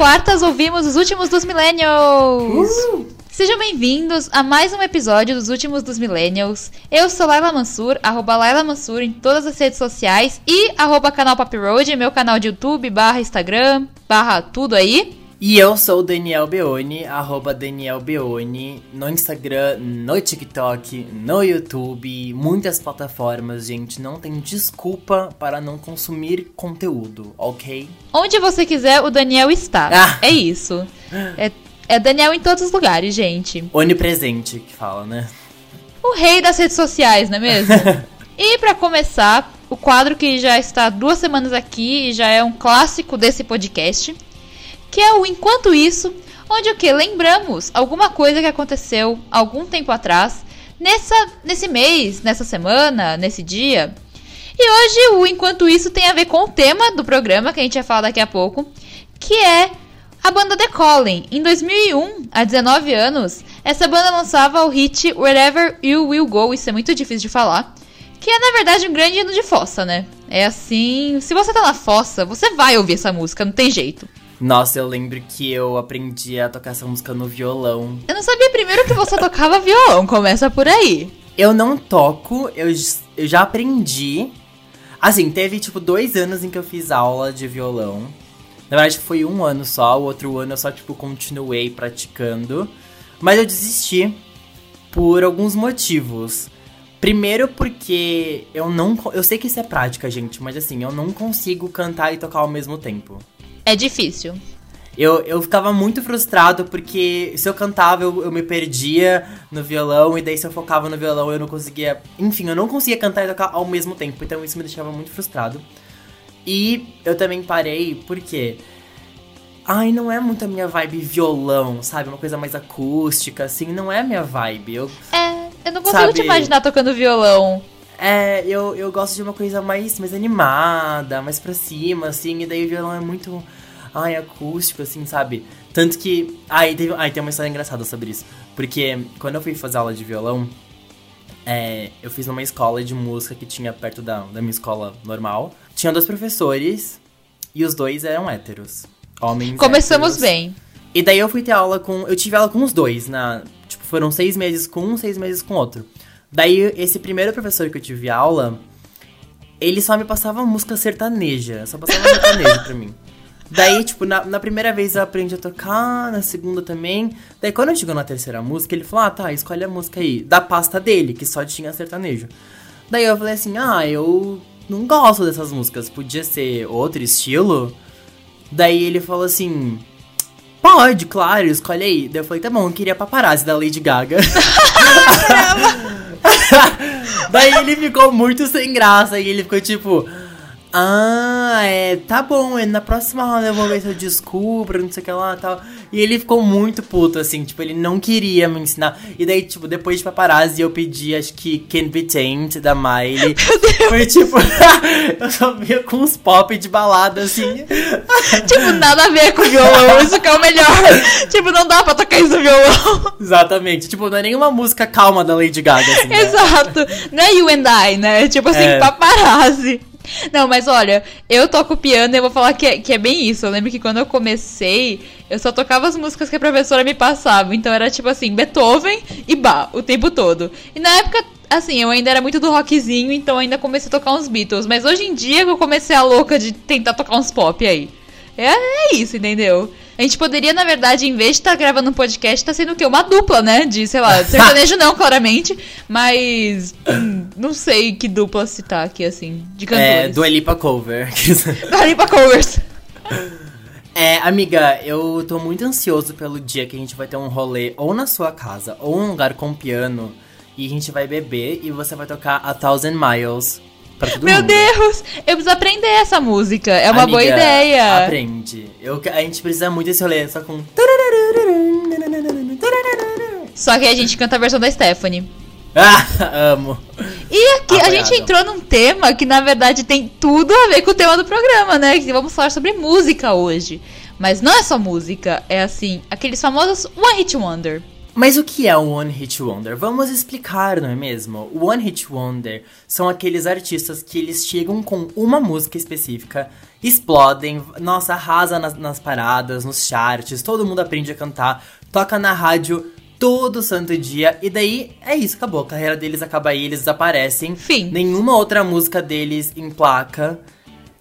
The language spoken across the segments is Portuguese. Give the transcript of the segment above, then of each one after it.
quartas ouvimos os últimos dos Millennials! Uh! Sejam bem-vindos a mais um episódio dos Últimos dos Millennials. Eu sou Laila Mansur, arroba Laila Mansur em todas as redes sociais e arroba canal Pop Road, meu canal de YouTube, barra Instagram, barra tudo aí. E eu sou o Daniel Beoni, arroba Daniel Beoni, no Instagram, no TikTok, no YouTube, muitas plataformas, gente. Não tem desculpa para não consumir conteúdo, ok? Onde você quiser, o Daniel está. Ah. É isso. É, é Daniel em todos os lugares, gente. Onipresente que fala, né? O rei das redes sociais, não é mesmo? e para começar, o quadro que já está duas semanas aqui e já é um clássico desse podcast que é o Enquanto Isso, onde o que? Lembramos alguma coisa que aconteceu algum tempo atrás, nessa, nesse mês, nessa semana, nesse dia. E hoje o Enquanto Isso tem a ver com o tema do programa, que a gente vai falar daqui a pouco, que é a banda The Calling. Em 2001, há 19 anos, essa banda lançava o hit Wherever You Will Go, isso é muito difícil de falar, que é na verdade um grande hino de fossa, né? É assim, se você tá na fossa, você vai ouvir essa música, não tem jeito. Nossa, eu lembro que eu aprendi a tocar essa música no violão. Eu não sabia primeiro que você tocava violão, começa por aí. Eu não toco, eu, eu já aprendi. Assim, teve tipo dois anos em que eu fiz aula de violão. Na verdade, foi um ano só, o outro ano eu só, tipo, continuei praticando. Mas eu desisti por alguns motivos. Primeiro porque eu não. Eu sei que isso é prática, gente, mas assim, eu não consigo cantar e tocar ao mesmo tempo. É difícil. Eu, eu ficava muito frustrado porque se eu cantava eu, eu me perdia no violão e daí se eu focava no violão eu não conseguia. Enfim, eu não conseguia cantar e tocar ao mesmo tempo, então isso me deixava muito frustrado. E eu também parei porque. Ai, não é muito a minha vibe violão, sabe? Uma coisa mais acústica, assim, não é a minha vibe. Eu, é, eu não consigo sabe, te imaginar tocando violão. É, eu, eu gosto de uma coisa mais, mais animada, mais pra cima, assim, e daí o violão é muito. Ai, acústico, assim, sabe? Tanto que. Ai, teve, ai, tem uma história engraçada sobre isso. Porque quando eu fui fazer aula de violão, é, eu fiz numa escola de música que tinha perto da, da minha escola normal. Tinha dois professores e os dois eram héteros. Homens. Começamos héteros. bem. E daí eu fui ter aula com. Eu tive aula com os dois, na. Tipo, foram seis meses com um, seis meses com outro. Daí, esse primeiro professor que eu tive aula, ele só me passava música sertaneja. Só passava sertaneja pra mim. Daí, tipo, na, na, primeira vez eu aprendi a tocar, na segunda também. Daí, quando eu chegou na terceira música, ele falou: Ah, tá, escolhe a música aí. Da pasta dele, que só tinha sertanejo. Daí eu falei assim: Ah, eu não gosto dessas músicas. Podia ser outro estilo? Daí ele falou assim: Pode, claro, escolhe aí. Daí eu falei: Tá bom, eu queria paparazzi da Lady Gaga. Daí ele ficou muito sem graça e ele ficou tipo. Ah, é, tá bom, é, na próxima aula eu vou ver se eu descubro, não sei o que lá e tal. E ele ficou muito puto, assim, tipo, ele não queria me ensinar. E daí, tipo, depois de paparazzi eu pedi, acho que Can Be Tamed, da Miley. Foi tipo, eu só via com uns pop de balada, assim. tipo, nada a ver com violão, isso que é o melhor. tipo, não dá pra tocar isso no violão. Exatamente, tipo, não é nenhuma música calma da Lady Gaga, assim, né? Exato, não é You and I, né? Tipo assim, é. paparazzi. Não, mas olha, eu toco piano e eu vou falar que é, que é bem isso. Eu lembro que quando eu comecei, eu só tocava as músicas que a professora me passava. Então era tipo assim, Beethoven e Bach o tempo todo. E na época, assim, eu ainda era muito do rockzinho, então ainda comecei a tocar uns Beatles. Mas hoje em dia eu comecei a louca de tentar tocar uns pop aí. É, é isso, entendeu? A gente poderia, na verdade, em vez de estar tá gravando um podcast, tá sendo o quê? Uma dupla, né? De, sei lá, sertanejo não, claramente. Mas. Hum, não sei que dupla citar aqui, assim, de cantores. É, do Elipa Cover. do Elipa Covers. É, amiga, eu tô muito ansioso pelo dia que a gente vai ter um rolê ou na sua casa ou um lugar com piano e a gente vai beber e você vai tocar A Thousand Miles meu mundo. Deus! Eu preciso aprender essa música. É uma Amiga, boa ideia. Aprende. Eu, a gente precisa muito desse rolê, só com. Só que a gente canta a versão da Stephanie. Ah, amo. E aqui Apoiado. a gente entrou num tema que na verdade tem tudo a ver com o tema do programa, né? Que vamos falar sobre música hoje. Mas não é só música, é assim, aqueles famosos One Hit Wonder. Mas o que é um One Hit Wonder? Vamos explicar, não é mesmo? O One Hit Wonder são aqueles artistas que eles chegam com uma música específica, explodem, nossa, arrasa nas, nas paradas, nos charts, todo mundo aprende a cantar, toca na rádio todo santo dia, e daí é isso, acabou. A carreira deles acaba aí, eles desaparecem. Fim. Nenhuma outra música deles em placa.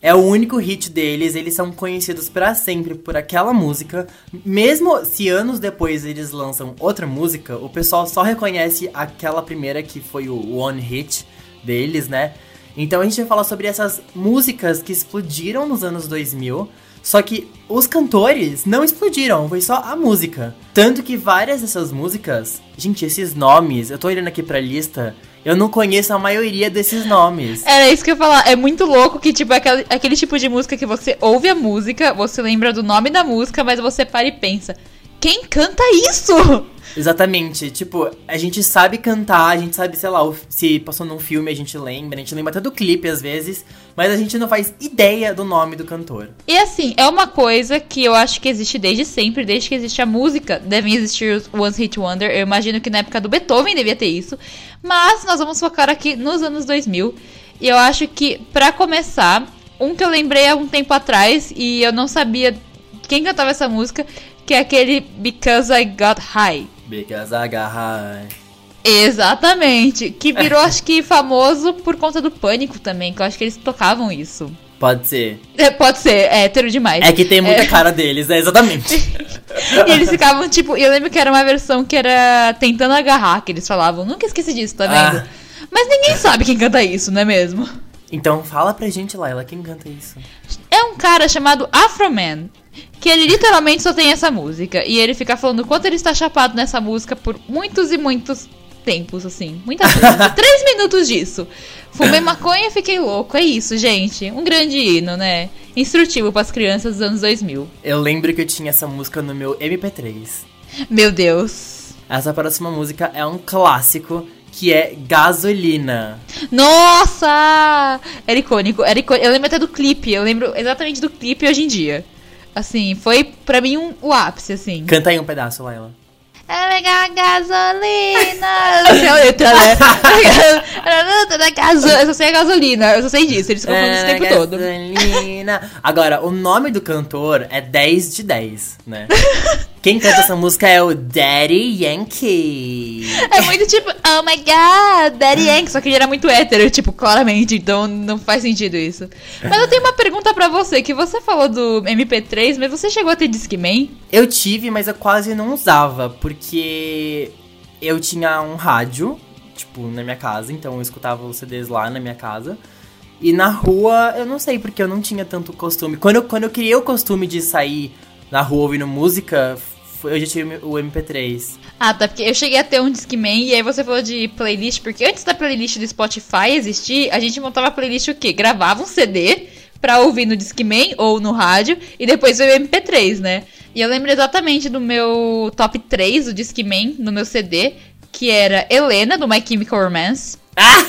É o único hit deles, eles são conhecidos para sempre por aquela música. Mesmo se anos depois eles lançam outra música, o pessoal só reconhece aquela primeira que foi o one hit deles, né? Então a gente vai falar sobre essas músicas que explodiram nos anos 2000, só que os cantores não explodiram, foi só a música. Tanto que várias dessas músicas, gente, esses nomes, eu tô olhando aqui pra lista, eu não conheço a maioria desses nomes. Era isso que eu ia falar. É muito louco que, tipo, aquele, aquele tipo de música que você ouve a música, você lembra do nome da música, mas você para e pensa: quem canta isso? Exatamente. Tipo, a gente sabe cantar, a gente sabe, sei lá, se passou num filme a gente lembra, a gente lembra até do clipe às vezes, mas a gente não faz ideia do nome do cantor. E assim, é uma coisa que eu acho que existe desde sempre, desde que existe a música, devem existir os One Hit Wonder. Eu imagino que na época do Beethoven devia ter isso. Mas nós vamos focar aqui nos anos 2000. E eu acho que, para começar, um que eu lembrei há um tempo atrás e eu não sabia quem cantava essa música, que é aquele Because I Got High. Because I got high. Exatamente. Que virou, acho que, famoso por conta do pânico também, que eu acho que eles tocavam isso. Pode ser. É, pode ser, é hétero demais. É que tem muita é. cara deles, é exatamente. e eles ficavam, tipo, eu lembro que era uma versão que era tentando agarrar, que eles falavam. Nunca esqueci disso, tá vendo? Ah. Mas ninguém sabe quem canta isso, não é mesmo? Então fala pra gente, Laila, quem canta isso? É um cara chamado Afroman. Que ele literalmente só tem essa música. E ele fica falando o quanto ele está chapado nessa música por muitos e muitos tempos, assim. Muitas vezes. Três minutos disso. Fumei maconha e fiquei louco. É isso, gente. Um grande hino, né? Instrutivo para as crianças dos anos 2000. Eu lembro que eu tinha essa música no meu MP3. Meu Deus. Essa próxima música é um clássico que é Gasolina. Nossa! Era icônico, era icônico. Eu lembro até do clipe, eu lembro exatamente do clipe hoje em dia. Assim, foi pra mim um, o ápice, assim. Canta aí um pedaço, Laila. É pegar gasolina. Não sei a letra, né? eu só sei a gasolina, eu só sei disso, eles ficam falando isso o tempo todo. Gasolina. Agora, o nome do cantor é 10 de 10, né? Quem canta essa música é o Daddy Yankee. É muito tipo, oh my god, Daddy Yankee. Só que ele era muito hétero, tipo, claramente, então não faz sentido isso. Mas eu tenho uma pergunta para você, que você falou do MP3, mas você chegou a ter Discman? Eu tive, mas eu quase não usava, porque eu tinha um rádio, tipo, na minha casa, então eu escutava os CDs lá na minha casa. E na rua, eu não sei, porque eu não tinha tanto costume. Quando eu, quando eu criei o costume de sair na rua ouvindo música, eu já tive o MP3. Ah, tá, porque eu cheguei a ter um Discman e aí você falou de playlist, porque antes da playlist do Spotify existir, a gente montava a playlist o quê? Gravava um CD pra ouvir no Discman ou no rádio e depois veio o MP3, né? E eu lembro exatamente do meu top 3 do Discman, no meu CD, que era Helena, do My Chemical Romance. Ah!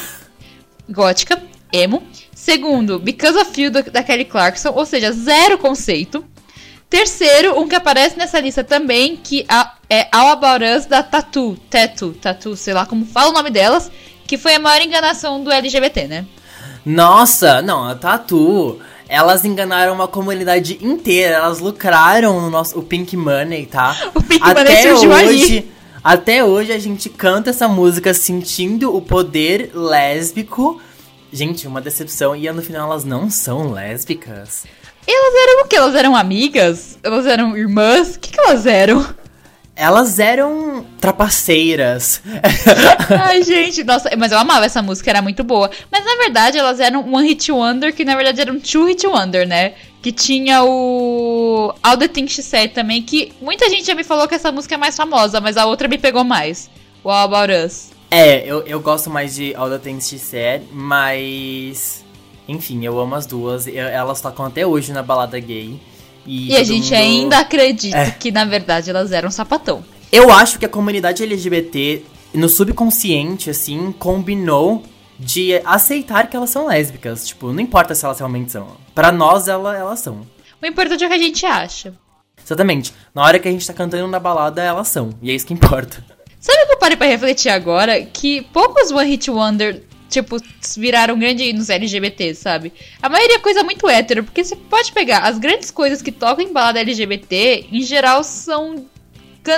Gótica, emo. Segundo, Because of You, da Kelly Clarkson, ou seja, zero conceito. Terceiro, um que aparece nessa lista também, que é All About Us da Tatu. Tatu, Tatu, sei lá como fala o nome delas, que foi a maior enganação do LGBT, né? Nossa, não, a Tatu, elas enganaram uma comunidade inteira, elas lucraram no nosso, o Pink Money, tá? O Pink Até Money surgiu hoje, ali. Até hoje a gente canta essa música sentindo o poder lésbico. Gente, uma decepção. E no final elas não são lésbicas. Elas eram o quê? Elas eram amigas? Elas eram irmãs? O que, que elas eram? Elas eram trapaceiras. Ai, gente, nossa, mas eu amava essa música, era muito boa. Mas na verdade, elas eram One Hit Wonder, que na verdade eram Two Hit Wonder, né? Que tinha o All the Things She Said também, que muita gente já me falou que essa música é mais famosa, mas a outra me pegou mais. O All About Us. É, eu, eu gosto mais de All the Things She Said, mas enfim, eu amo as duas. Elas tocam até hoje na balada gay. E, e a gente mundo... ainda acredita é. que, na verdade, elas eram sapatão. Eu acho que a comunidade LGBT, no subconsciente, assim, combinou de aceitar que elas são lésbicas. Tipo, não importa se elas realmente são. Para nós, ela, elas são. O importante é o que a gente acha. Exatamente. Na hora que a gente tá cantando na balada, elas são. E é isso que importa. Sabe o que eu parei pra refletir agora? Que poucos One Hit Wonder, tipo, viraram grande nos LGBT, sabe? A maioria é coisa muito hétero, porque você pode pegar as grandes coisas que tocam em balada LGBT, em geral são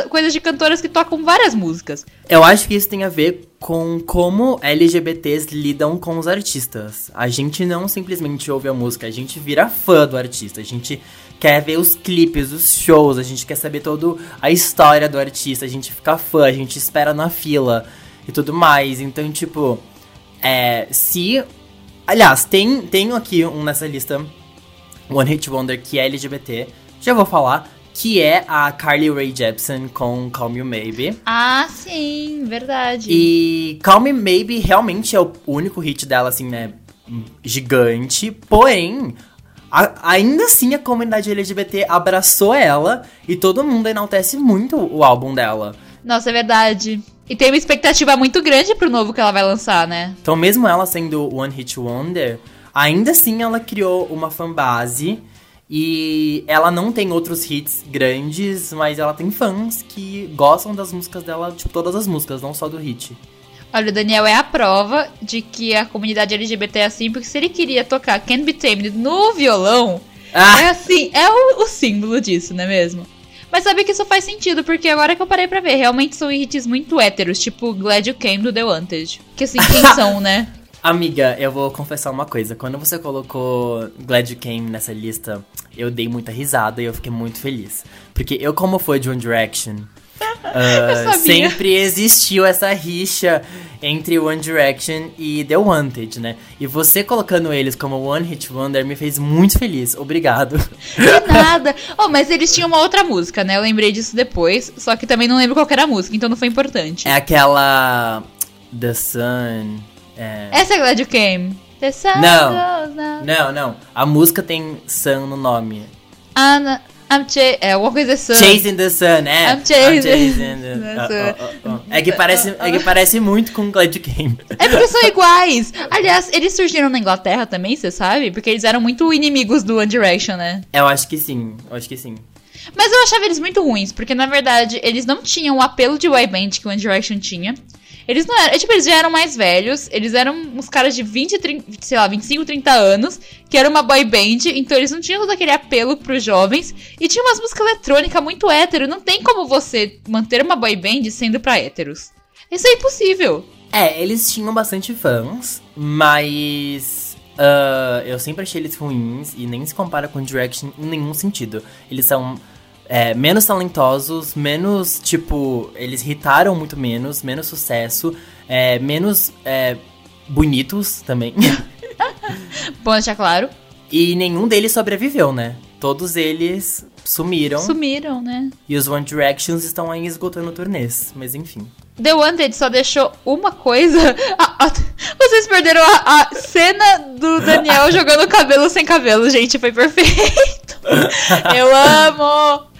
coisas de cantoras que tocam várias músicas. Eu acho que isso tem a ver com como LGBTs lidam com os artistas. A gente não simplesmente ouve a música, a gente vira fã do artista. A gente quer ver os clipes, os shows, a gente quer saber toda a história do artista, a gente fica fã, a gente espera na fila e tudo mais. Então, tipo, é, se. Aliás, tem, tem aqui um nessa lista, One Hit Wonder, que é LGBT. Já vou falar que é a Carly Rae Jepsen com Call Me Maybe. Ah, sim, verdade. E Call Me Maybe realmente é o único hit dela, assim, né, gigante. Porém, a, ainda assim a comunidade LGBT abraçou ela e todo mundo enaltece muito o álbum dela. Nossa, é verdade. E tem uma expectativa muito grande pro novo que ela vai lançar, né? Então, mesmo ela sendo One Hit Wonder, ainda assim ela criou uma fanbase e ela não tem outros hits grandes, mas ela tem fãs que gostam das músicas dela, tipo, todas as músicas, não só do hit. Olha, o Daniel é a prova de que a comunidade LGBT é assim, porque se ele queria tocar Can't Be Tamed no violão, ah. é assim, é o, o, símbolo disso, não é mesmo? Mas sabe que isso faz sentido, porque agora que eu parei pra ver, realmente são hits muito héteros, tipo Glad You Came do The Wanted. Que assim, quem são, né? Amiga, eu vou confessar uma coisa. Quando você colocou Glad You Came nessa lista, eu dei muita risada e eu fiquei muito feliz. Porque eu, como fã de One Direction, uh, sempre existiu essa rixa entre One Direction e The Wanted, né? E você colocando eles como One Hit Wonder me fez muito feliz. Obrigado. De nada. Oh, mas eles tinham uma outra música, né? Eu lembrei disso depois, só que também não lembro qual era a música, então não foi importante. É aquela The Sun. É... Essa é Glad You Came. The sun não, não, não. A música tem Sun no nome. Ana, I'm ch é alguma coisa sun. Chasing the sun, é. I'm chasing, I'm chasing the oh, oh, oh, É que parece, é que parece muito com Glad You Came. É porque são iguais. Aliás, eles surgiram na Inglaterra também, você sabe? Porque eles eram muito inimigos do One Direction, né? Eu acho que sim, eu acho que sim. Mas eu achava eles muito ruins, porque na verdade eles não tinham o apelo de boy band que o One Direction tinha. Eles não eram. Tipo, eles já eram mais velhos. Eles eram uns caras de 20, 30, sei lá, 25, 30 anos. Que era uma boy band. Então eles não tinham todo aquele apelo pros jovens. E tinha umas músicas eletrônicas muito hétero. Não tem como você manter uma boy band sendo pra héteros. Isso é impossível. É, eles tinham bastante fãs, mas. Uh, eu sempre achei eles ruins e nem se compara com Direction em nenhum sentido. Eles são é, menos talentosos, menos, tipo, eles irritaram muito menos, menos sucesso, é, menos é, bonitos também. Bom deixar claro. E nenhum deles sobreviveu, né? Todos eles sumiram. Sumiram, né? E os One Directions estão aí esgotando turnês, mas enfim. The Wanted só deixou uma coisa. vocês perderam a, a, cena do Daniel jogando cabelo sem cabelo, gente. Foi perfeito. Eu amo!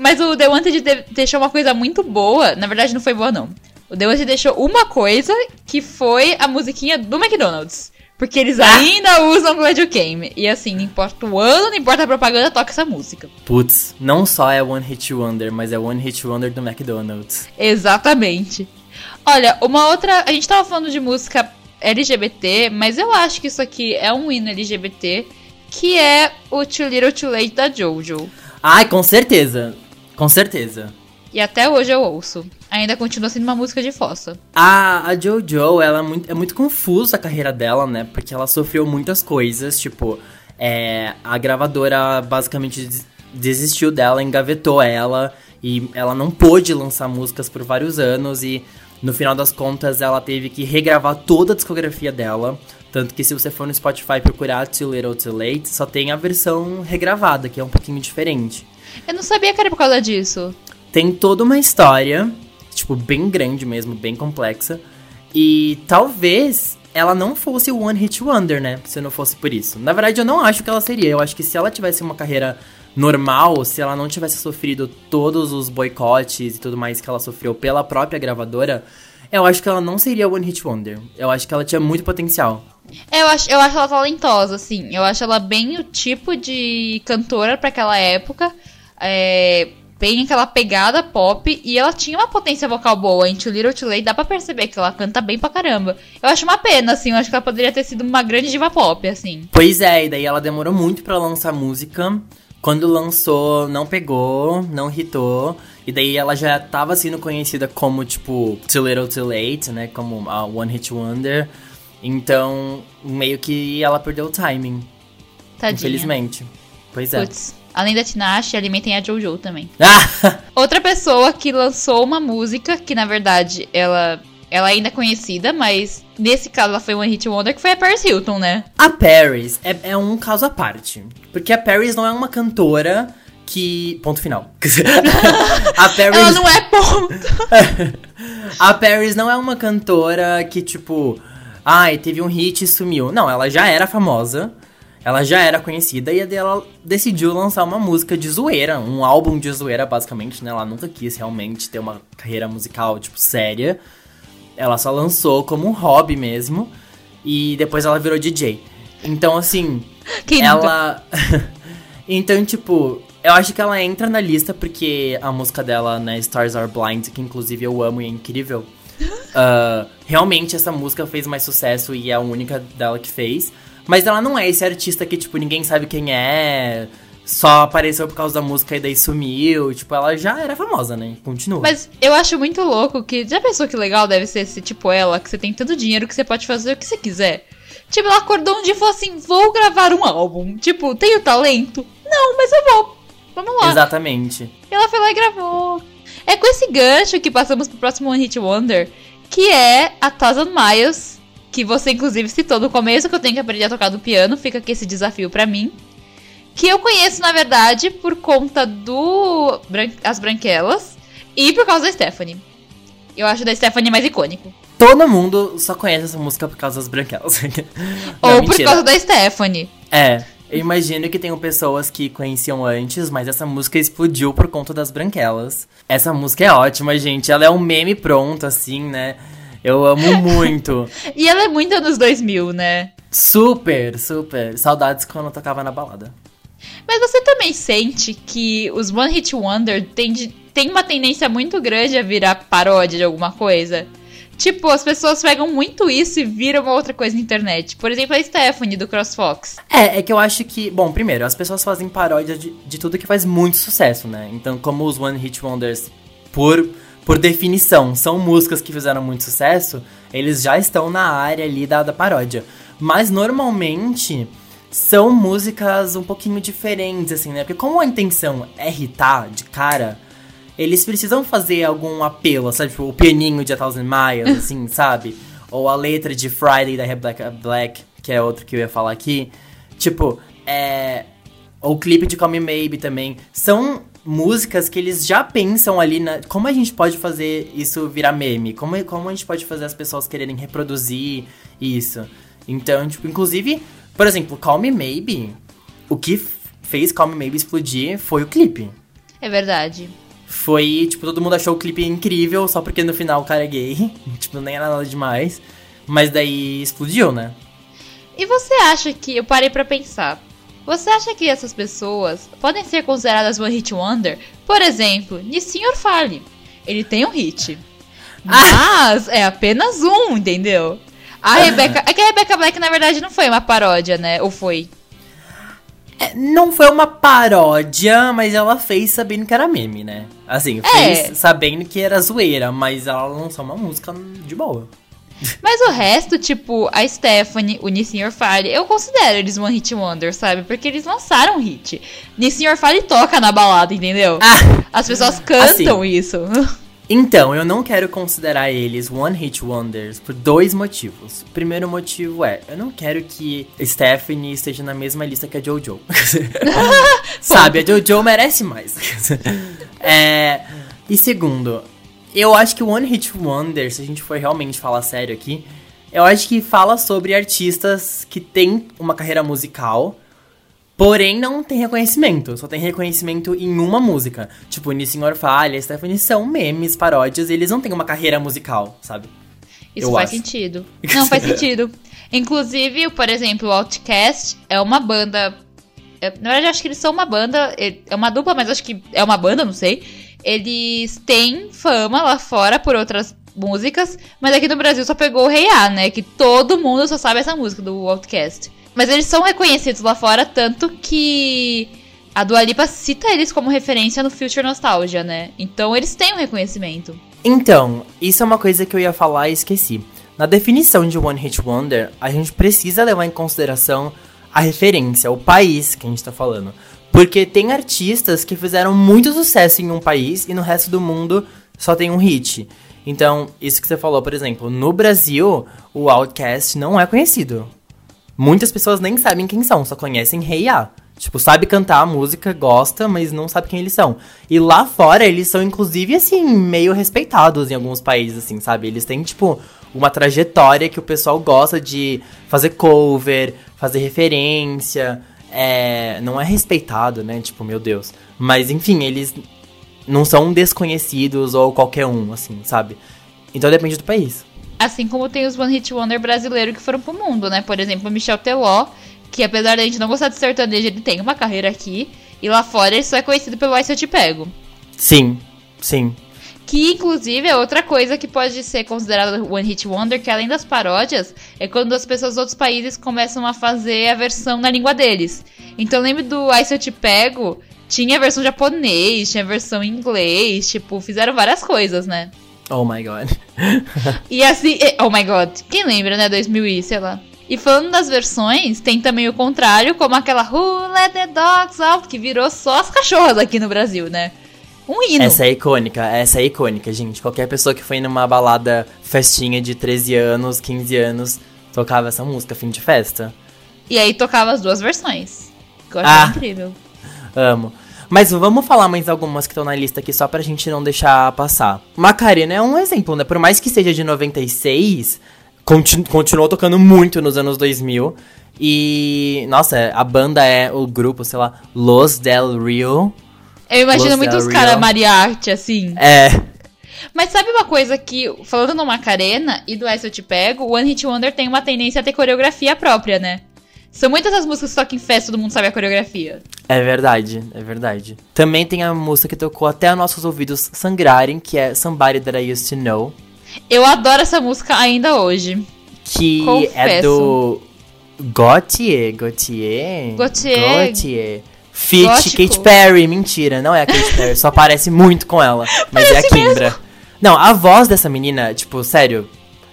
Mas o The Wanted deixou uma coisa muito boa. Na verdade, não foi boa, não. O The Wanted deixou uma coisa que foi a musiquinha do McDonald's. Porque eles ah. ainda usam Glad You Came. E assim, não importa o ano, não importa a propaganda, toca essa música. Putz, não só é One Hit Wonder, mas é One Hit Wonder do McDonald's. Exatamente. Olha, uma outra. A gente tava falando de música LGBT, mas eu acho que isso aqui é um hino LGBT, que é o Too Little Too Late da Jojo. Ai, com certeza. Com certeza. E até hoje eu ouço. Ainda continua sendo uma música de fossa. A, a Jojo, ela é muito, é muito confusa a carreira dela, né? Porque ela sofreu muitas coisas, tipo... É, a gravadora basicamente desistiu dela, engavetou ela. E ela não pôde lançar músicas por vários anos. E no final das contas, ela teve que regravar toda a discografia dela. Tanto que se você for no Spotify procurar Too Little Too Late, só tem a versão regravada, que é um pouquinho diferente. Eu não sabia que era por causa disso. Tem toda uma história, tipo, bem grande mesmo, bem complexa. E talvez ela não fosse o One Hit Wonder, né? Se não fosse por isso. Na verdade, eu não acho que ela seria. Eu acho que se ela tivesse uma carreira normal, se ela não tivesse sofrido todos os boicotes e tudo mais que ela sofreu pela própria gravadora, eu acho que ela não seria One Hit Wonder. Eu acho que ela tinha muito potencial. Eu acho, eu acho ela talentosa, assim. Eu acho ela bem o tipo de cantora para aquela época. É, bem aquela pegada pop e ela tinha uma potência vocal boa. Em Too Little Too Late dá pra perceber que ela canta bem pra caramba. Eu acho uma pena, assim, eu acho que ela poderia ter sido uma grande diva pop, assim. Pois é, e daí ela demorou muito pra lançar música. Quando lançou, não pegou, não hitou. E daí ela já tava sendo conhecida como, tipo, Too Little Too Late, né? Como a One Hit Wonder. Então, meio que ela perdeu o timing. Tadinha. Infelizmente. Pois é. Putz. Além da Tinashe, alimentem a Jojo também. Ah! Outra pessoa que lançou uma música, que na verdade ela, ela ainda é conhecida, mas nesse caso ela foi uma hit wonder, que foi a Paris Hilton, né? A Paris é, é um caso à parte. Porque a Paris não é uma cantora que. Ponto final. a Paris. Ela não é ponto. a Paris não é uma cantora que, tipo. Ai, teve um hit e sumiu. Não, ela já era famosa. Ela já era conhecida e ela decidiu lançar uma música de zoeira, um álbum de zoeira, basicamente, né? Ela nunca quis realmente ter uma carreira musical, tipo, séria. Ela só lançou como um hobby mesmo. E depois ela virou DJ. Então, assim. Quem ela. então, tipo, eu acho que ela entra na lista porque a música dela, né, Stars Are Blind, que inclusive eu amo e é incrível. Uh, realmente essa música fez mais sucesso e é a única dela que fez. Mas ela não é esse artista que, tipo, ninguém sabe quem é, só apareceu por causa da música e daí sumiu. Tipo, ela já era famosa, né? Continua. Mas eu acho muito louco que. Já pensou que legal deve ser esse tipo ela, que você tem tanto dinheiro que você pode fazer o que você quiser? Tipo, ela acordou um dia e falou assim: vou gravar um álbum. Tipo, tenho talento? Não, mas eu vou. Vamos lá. Exatamente. E ela foi lá e gravou. É com esse gancho que passamos pro próximo One Hit Wonder, que é a Thousand Miles, que você inclusive citou no começo, que eu tenho que aprender a tocar do piano, fica aqui esse desafio pra mim. Que eu conheço, na verdade, por conta do Bran As Branquelas e por causa da Stephanie. Eu acho da Stephanie mais icônico. Todo mundo só conhece essa música por causa das branquelas. Não, Ou por mentira. causa da Stephanie. É, eu imagino que tenham pessoas que conheciam antes, mas essa música explodiu por conta das branquelas. Essa música é ótima, gente. Ela é um meme pronto, assim, né? Eu amo muito. E ela é muito anos 2000, né? super, super. Saudades quando eu tocava na balada. Mas você também sente que os One Hit Wonder tem, de- tem uma tendência muito grande a virar paródia de alguma coisa? Tipo, as pessoas pegam muito isso e viram uma outra coisa na internet. Por exemplo, a Stephanie do CrossFox. É, é que eu acho que. Bom, primeiro, as pessoas fazem paródia de, de tudo que faz muito sucesso, né? Então, como os One Hit Wonders, por, por definição, são músicas que fizeram muito sucesso, eles já estão na área ali da, da paródia. Mas normalmente são músicas um pouquinho diferentes, assim, né? Porque como a intenção é irritar de cara, eles precisam fazer algum apelo, sabe? Tipo, o pianinho de A Thousand Miles, assim, sabe? Ou a letra de Friday da Rebecca Black, que é outro que eu ia falar aqui. Tipo, é. Ou o clipe de Call Me Maybe também. São músicas que eles já pensam ali na. Como a gente pode fazer isso virar meme? Como, como a gente pode fazer as pessoas quererem reproduzir isso? Então, tipo, inclusive, por exemplo, Call Me Maybe. O que fez Call Me Maybe explodir foi o clipe. É verdade. Foi, tipo, todo mundo achou o clipe incrível, só porque no final o cara é gay. tipo, nem era nada demais. Mas daí explodiu, né? E você acha que. Eu parei pra pensar. Você acha que essas pessoas podem ser consideradas One Hit Wonder? Por exemplo, Nissin Fale. Ele tem um hit. Mas é apenas um, entendeu? A Rebecca. É que a Rebecca Black, na verdade, não foi uma paródia, né? Ou foi? É, não foi uma paródia, mas ela fez sabendo que era meme, né? Assim, É. fez sabendo que era zoeira, mas ela lançou uma música de boa. Mas o resto, tipo, a Stephanie, o Nissin Orfale, eu considero eles One Hit Wonder, sabe? Porque eles lançaram um hit. Nissin Orfale toca na balada, entendeu? Ah, As pessoas cantam isso. Então, eu não quero considerar eles One Hit Wonders por dois motivos. O primeiro motivo é, eu não quero que Stephanie esteja na mesma lista que a Jojo. Sabe, a Jojo merece mais. é, e segundo, eu acho que o One Hit Wonder, se a gente for realmente falar sério aqui, eu acho que fala sobre artistas que têm uma carreira musical, Porém, não tem reconhecimento. Só tem reconhecimento em uma música. Tipo, Nissin Orfalha Stephanie são memes, paródias, e eles não têm uma carreira musical, sabe? Isso Eu faz acho. sentido. Não, faz sentido. Inclusive, por exemplo, o Outcast é uma banda. é- Na verdade, eu acho que eles são uma banda. É é uma dupla, mas acho que é uma banda, não sei. Eles têm fama lá fora por outras músicas, mas aqui no Brasil só pegou o Rei hey A, né? Que todo mundo só sabe essa música do Outcast. Mas eles são reconhecidos lá fora, tanto que a Dua Lipa cita eles como referência no Future Nostalgia, né? Então eles têm um reconhecimento. Então, isso é uma coisa que eu ia falar e esqueci. Na definição de One Hit Wonder, a gente precisa levar em consideração a referência, o país que a gente tá falando. Porque tem artistas que fizeram muito sucesso em um país e no resto do mundo só tem um hit. Então, isso que você falou, por exemplo, no Brasil, o Outcast não é conhecido. Muitas pessoas nem sabem quem são, só conhecem Rei hey A. Tipo, sabe cantar a música, gosta, mas não sabe quem eles são. E lá fora, eles são, inclusive, assim, meio respeitados em alguns países, assim, sabe? Eles têm, tipo, uma trajetória que o pessoal gosta de fazer cover, fazer referência. É, não é respeitado, né? Tipo, meu Deus. Mas, enfim, eles não são desconhecidos ou qualquer um, assim, sabe? Então depende do país. Assim como tem os One Hit Wonder brasileiros que foram pro mundo, né? Por exemplo, o Michel Teló, que apesar da gente não gostar de sertanejo, ele tem uma carreira aqui. E lá fora ele só é conhecido pelo Ai Se Eu Te Pego. Sim, sim. Que, inclusive, é outra coisa que pode ser considerada One Hit Wonder, que além das paródias, é quando as pessoas dos outros países começam a fazer a versão na língua deles. Então, lembro do Ai Se Eu Te Pego, tinha a versão japonês, tinha a versão inglês, tipo, fizeram várias coisas, né? Oh my god. e assim, oh my god, quem lembra, né, 2000 e sei lá. E falando das versões, tem também o contrário, como aquela Who Let the Dogs Out, que virou só as cachorras aqui no Brasil, né? Um hino. Essa é icônica, essa é icônica, gente. Qualquer pessoa que foi numa balada festinha de 13 anos, 15 anos, tocava essa música, fim de festa. E aí tocava as duas versões. Que eu achei ah, incrível. Amo. Mas vamos falar mais algumas que estão na lista aqui, só pra gente não deixar passar. Macarena é um exemplo, né? Por mais que seja de 96, continu continuou tocando muito nos anos 2000. E, nossa, a banda é o grupo, sei lá, Los Del Rio. Eu imagino muito os caras mariachi, assim. É. Mas sabe uma coisa que, falando no Macarena e do Essa Eu Te Pego, o One Hit Wonder tem uma tendência a ter coreografia própria, né? São muitas as músicas que tocam em festa, todo mundo sabe a coreografia. É verdade, é verdade. Também tem a música que tocou até nossos ouvidos sangrarem, que é Somebody That I Used to Know. Eu adoro essa música ainda hoje. Que Confesso. é do Gautier, Gautier. Gautier. Gautier. Fit Katy Perry, mentira, não é a Katy Perry, só parece muito com ela, mas Parece é a Kimbra. Mesmo. Não, a voz dessa menina, tipo, sério,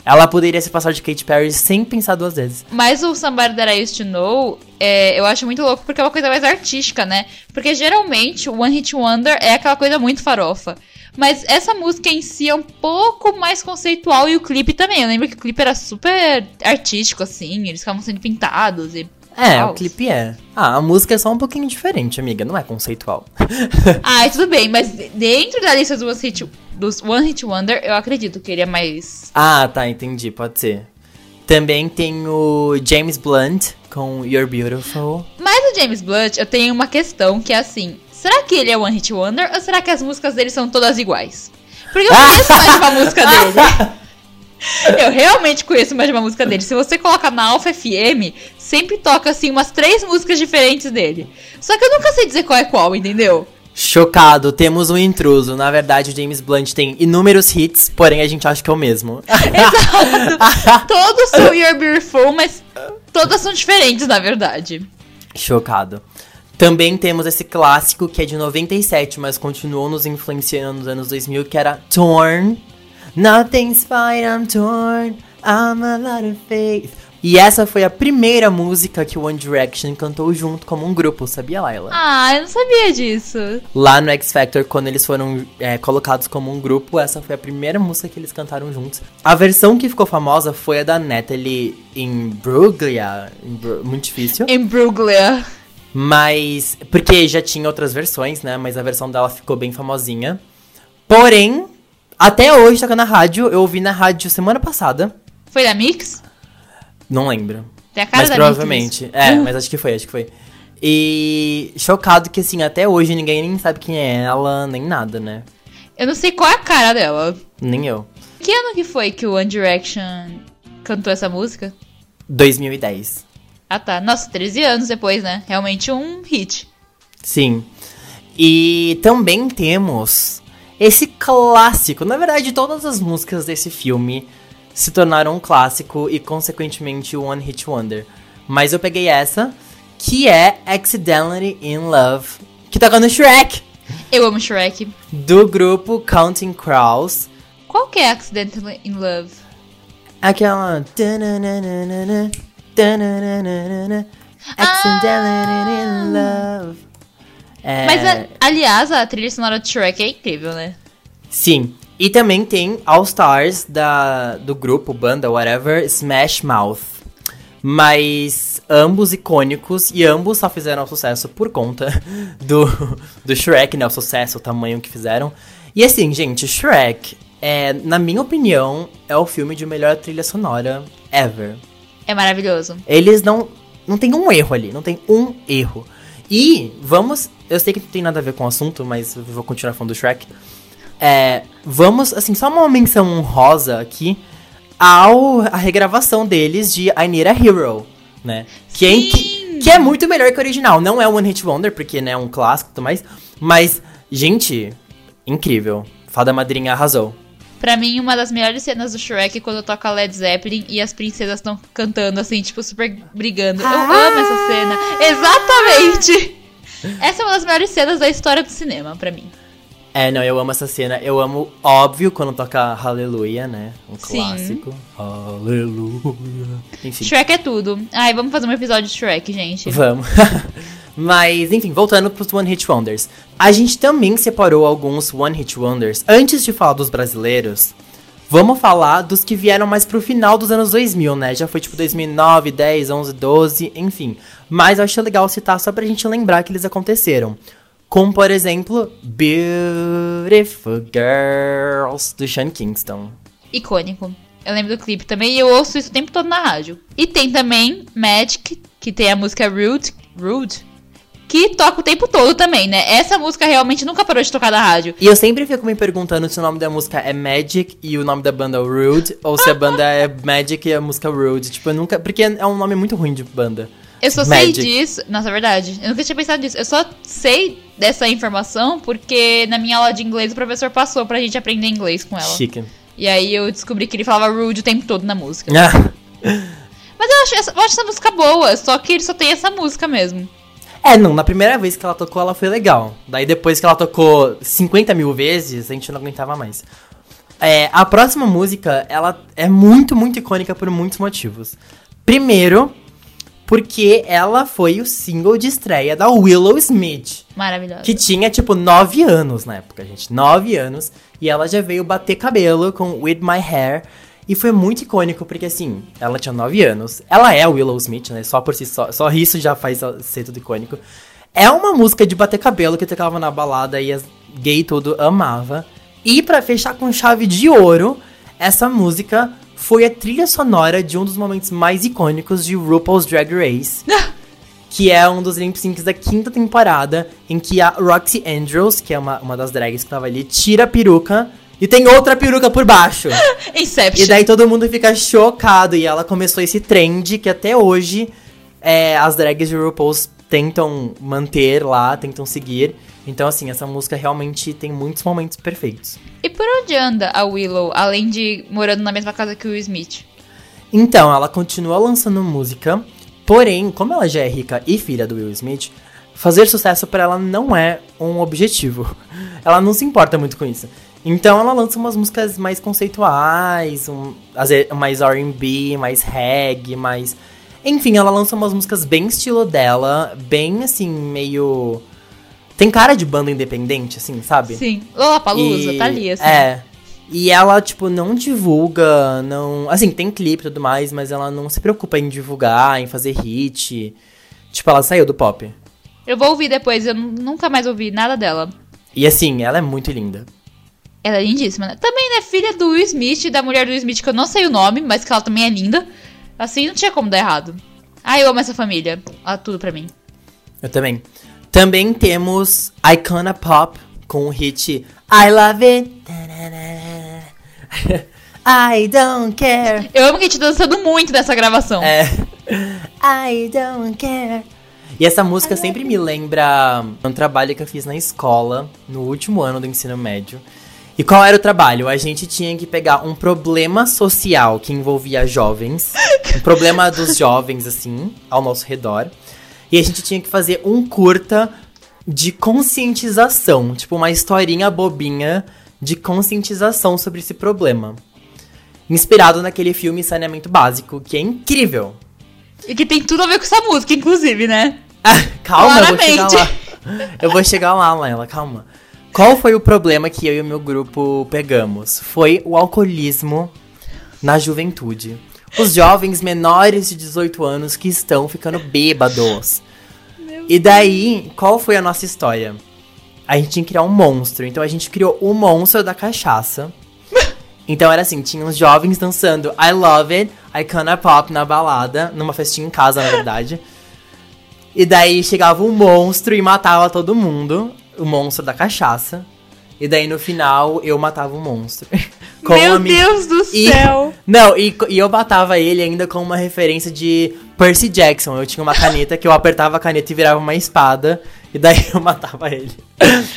ela poderia se passar de Katy Perry sem pensar duas vezes. Mas o Somebody That I Used To Know, é, eu acho muito louco porque é uma coisa mais artística, né? Porque geralmente o One Hit Wonder é aquela coisa muito farofa. Mas essa música em si é um pouco mais conceitual e o clipe também. Eu lembro que o clipe era super artístico, assim, eles ficavam sendo pintados e é, o clipe é. Ah, a música é só um pouquinho diferente, amiga. Não é conceitual. ah, tudo bem, mas dentro da lista dos Hit, dos One Hit Wonder, eu acredito que ele é mais. Ah, tá, entendi. Pode ser. Também tem o James Blunt com You're Beautiful. Mas o James Blunt, eu tenho uma questão que é assim: será que ele é One Hit Wonder ou será que as músicas dele são todas iguais? Porque eu conheço mais uma música dele. Eu realmente conheço mais de uma música dele. Se você coloca na Alpha FM, sempre toca assim umas três músicas diferentes dele. Só que eu nunca sei dizer qual é qual, entendeu? Chocado, temos um intruso. Na verdade, o James Blunt tem inúmeros hits, porém a gente acha que é o mesmo. Exato. Todos são You're Beautiful, mas todas são diferentes, na verdade. Chocado. Também temos esse clássico que é de 97, mas continuou nos influenciando nos anos 2000, que era Torn Nothing's fine, I'm torn, I'm a lot of faith. E essa foi a primeira música que o One Direction cantou junto como um grupo, sabia, Laila? Ah, eu não sabia disso. Lá no X Factor, quando eles foram é, colocados como um grupo, essa foi a primeira música que eles cantaram juntos. A versão que ficou famosa foi a da Natalie Imbruglia. Imbru muito difícil. Imbruglia. Mas. Porque já tinha outras versões, né? Mas a versão dela ficou bem famosinha. Porém, até hoje toca na rádio, eu ouvi na rádio semana passada. Foi da Mix? Não lembro. Tem a cara mas da provavelmente. Mix. É, mas acho que foi, acho que foi. E chocado que assim, até hoje ninguém nem sabe quem é ela, nem nada, né? Eu não sei qual é a cara dela. Nem eu. Que ano que foi que o One Direction cantou essa música? 2010. Ah tá. Nossa, 13 anos depois, né? Realmente um hit. Sim. E também temos esse clássico. Na verdade, todas as músicas desse filme se tornaram um clássico e, consequentemente, One Hit Wonder. Mas eu peguei essa, que é Accidentally in Love, que toca no Shrek, Eu amo Shrek. do grupo Counting Crows. Qual que é Accidentally in Love? Aquela. tananana, Accidentally in Love. É, Mas, a- aliás, a trilha sonora de Shrek é incrível, né? Sim. E também tem All Stars da, do grupo, banda, whatever, Smash Mouth. Mas ambos icônicos e ambos só fizeram sucesso por conta do, do Shrek, né? O sucesso, o tamanho que fizeram. E assim, gente, Shrek, é, na minha opinião, é o filme de melhor trilha sonora ever. É maravilhoso. Eles não. Não tem um erro ali, não tem um erro. E vamos. Eu sei que não tem nada a ver com o assunto, mas vou continuar falando do Shrek. É, vamos, assim, só uma menção honrosa aqui ao a regravação deles de I Need a Hero, né? Que é, que, que é muito melhor que o original. Não é One Hit Wonder, porque né, é um clássico e tudo mais. Mas, gente, incrível. Fada Madrinha arrasou. Pra mim, uma das melhores cenas do Shrek é quando toca Led Zeppelin e as princesas estão cantando, assim, tipo, super brigando. Eu Ah! amo essa cena. Exatamente! Essa é uma das melhores cenas da história do cinema, pra mim. É, não, eu amo essa cena. Eu amo, óbvio, quando toca Hallelujah, né? Um Sim. clássico. Hallelujah. Enfim, Shrek é tudo. Ai, vamos fazer um episódio de Shrek, gente. vamos. Mas, enfim, voltando pros One Hit Wonders. A gente também separou alguns One Hit Wonders. Antes de falar dos brasileiros, vamos falar dos que vieram mais pro final dos anos 2000, né? Já foi tipo 2009, 10, 11, 12, enfim. Mas eu achei legal citar só pra gente lembrar que eles aconteceram. Como, por exemplo, Beautiful Girls, do Sean Kingston. Icônico. Eu lembro do clipe também e eu ouço isso o tempo todo na rádio. E tem também Magic, que tem a música Rude, Rude, que toca o tempo todo também, né? Essa música realmente nunca parou de tocar na rádio. E eu sempre fico me perguntando se o nome da música é Magic e o nome da banda é Rude, ou se a banda é Magic e a música Rude. Tipo, eu nunca. Porque é um nome muito ruim de banda. Eu só Magic. sei disso. Nossa, é verdade. Eu nunca tinha pensado nisso. Eu só sei dessa informação porque na minha aula de inglês o professor passou pra gente aprender inglês com ela. Chique. E aí eu descobri que ele falava rude o tempo todo na música. Ah. Mas eu acho, eu acho essa música boa, só que ele só tem essa música mesmo. É, não, na primeira vez que ela tocou, ela foi legal. Daí depois que ela tocou 50 mil vezes, a gente não aguentava mais. É, a próxima música, ela é muito, muito icônica por muitos motivos. Primeiro, porque ela foi o single de estreia da Willow Smith. Maravilhosa. Que tinha, tipo, 9 anos na época, gente. 9 anos. E ela já veio bater cabelo com With My Hair. E foi muito icônico, porque assim, ela tinha 9 anos. Ela é Willow Smith, né? Só por si só. Só isso já faz ser tudo icônico. É uma música de bater cabelo que tocava na balada e as gay tudo amava. E pra fechar com chave de ouro, essa música foi a trilha sonora de um dos momentos mais icônicos de RuPaul's Drag Race. que é um dos lip syncs da quinta temporada, em que a Roxy Andrews, que é uma, uma das drags que tava ali, tira a peruca e tem outra peruca por baixo. Inception. e daí todo mundo fica chocado, e ela começou esse trend que até hoje é, as drags de RuPaul's tentam manter lá, tentam seguir. Então, assim, essa música realmente tem muitos momentos perfeitos. E por onde anda a Willow, além de morando na mesma casa que o Will Smith? Então, ela continua lançando música, porém, como ela já é rica e filha do Will Smith, fazer sucesso pra ela não é um objetivo. Ela não se importa muito com isso. Então, ela lança umas músicas mais conceituais, um, mais R&B, mais reggae, mais... Enfim, ela lança umas músicas bem estilo dela, bem assim, meio... Tem cara de banda independente, assim, sabe? Sim. Lollapalooza, E- tá ali, assim. É. E ela, tipo, não divulga, não. Assim, tem clipe e tudo mais, mas ela não se preocupa em divulgar, em fazer hit. Tipo, ela saiu do pop. Eu vou ouvir depois, eu nu- nunca mais ouvi nada dela. E assim, ela é muito linda. Ela é lindíssima, né? Também, né, filha do Will Smith, da mulher do Will Smith, que eu não sei o nome, mas que ela também é linda. Assim, não tinha como dar errado. Ah, eu amo essa família. Ela é tudo pra mim. Eu também. Também temos Icona Pop com o hit I Love It. I don't care. Eu amo que a gente tá dançando muito nessa gravação. É. I don't care. E essa música sempre me lembra um trabalho que eu fiz na escola, no último ano do ensino médio. E qual era o trabalho? A gente tinha que pegar um problema social que envolvia jovens, um problema dos jovens, assim, ao nosso redor. E a gente tinha que fazer um curta de conscientização, tipo uma historinha bobinha de conscientização sobre esse problema. Inspirado naquele filme Saneamento Básico, que é incrível. E que tem tudo a ver com essa música, inclusive, né? calma, Claramente. eu vou chegar lá. Eu vou chegar lá, Laila, calma. Qual foi o problema que eu e o meu grupo pegamos? Foi o alcoolismo na juventude. Os jovens menores de 18 anos que estão ficando bêbados. E daí, qual foi a nossa história? A gente tinha que criar um monstro. Então a gente criou o monstro da cachaça. Então era assim, tinha uns jovens dançando I Love It, I Canna Pop na balada, numa festinha em casa, na verdade. e daí chegava um monstro e matava todo mundo o monstro da cachaça. E daí no final eu matava o monstro. Meu Deus do e, céu! Não, e, e eu matava ele ainda com uma referência de Percy Jackson. Eu tinha uma caneta que eu apertava a caneta e virava uma espada. E daí eu matava ele.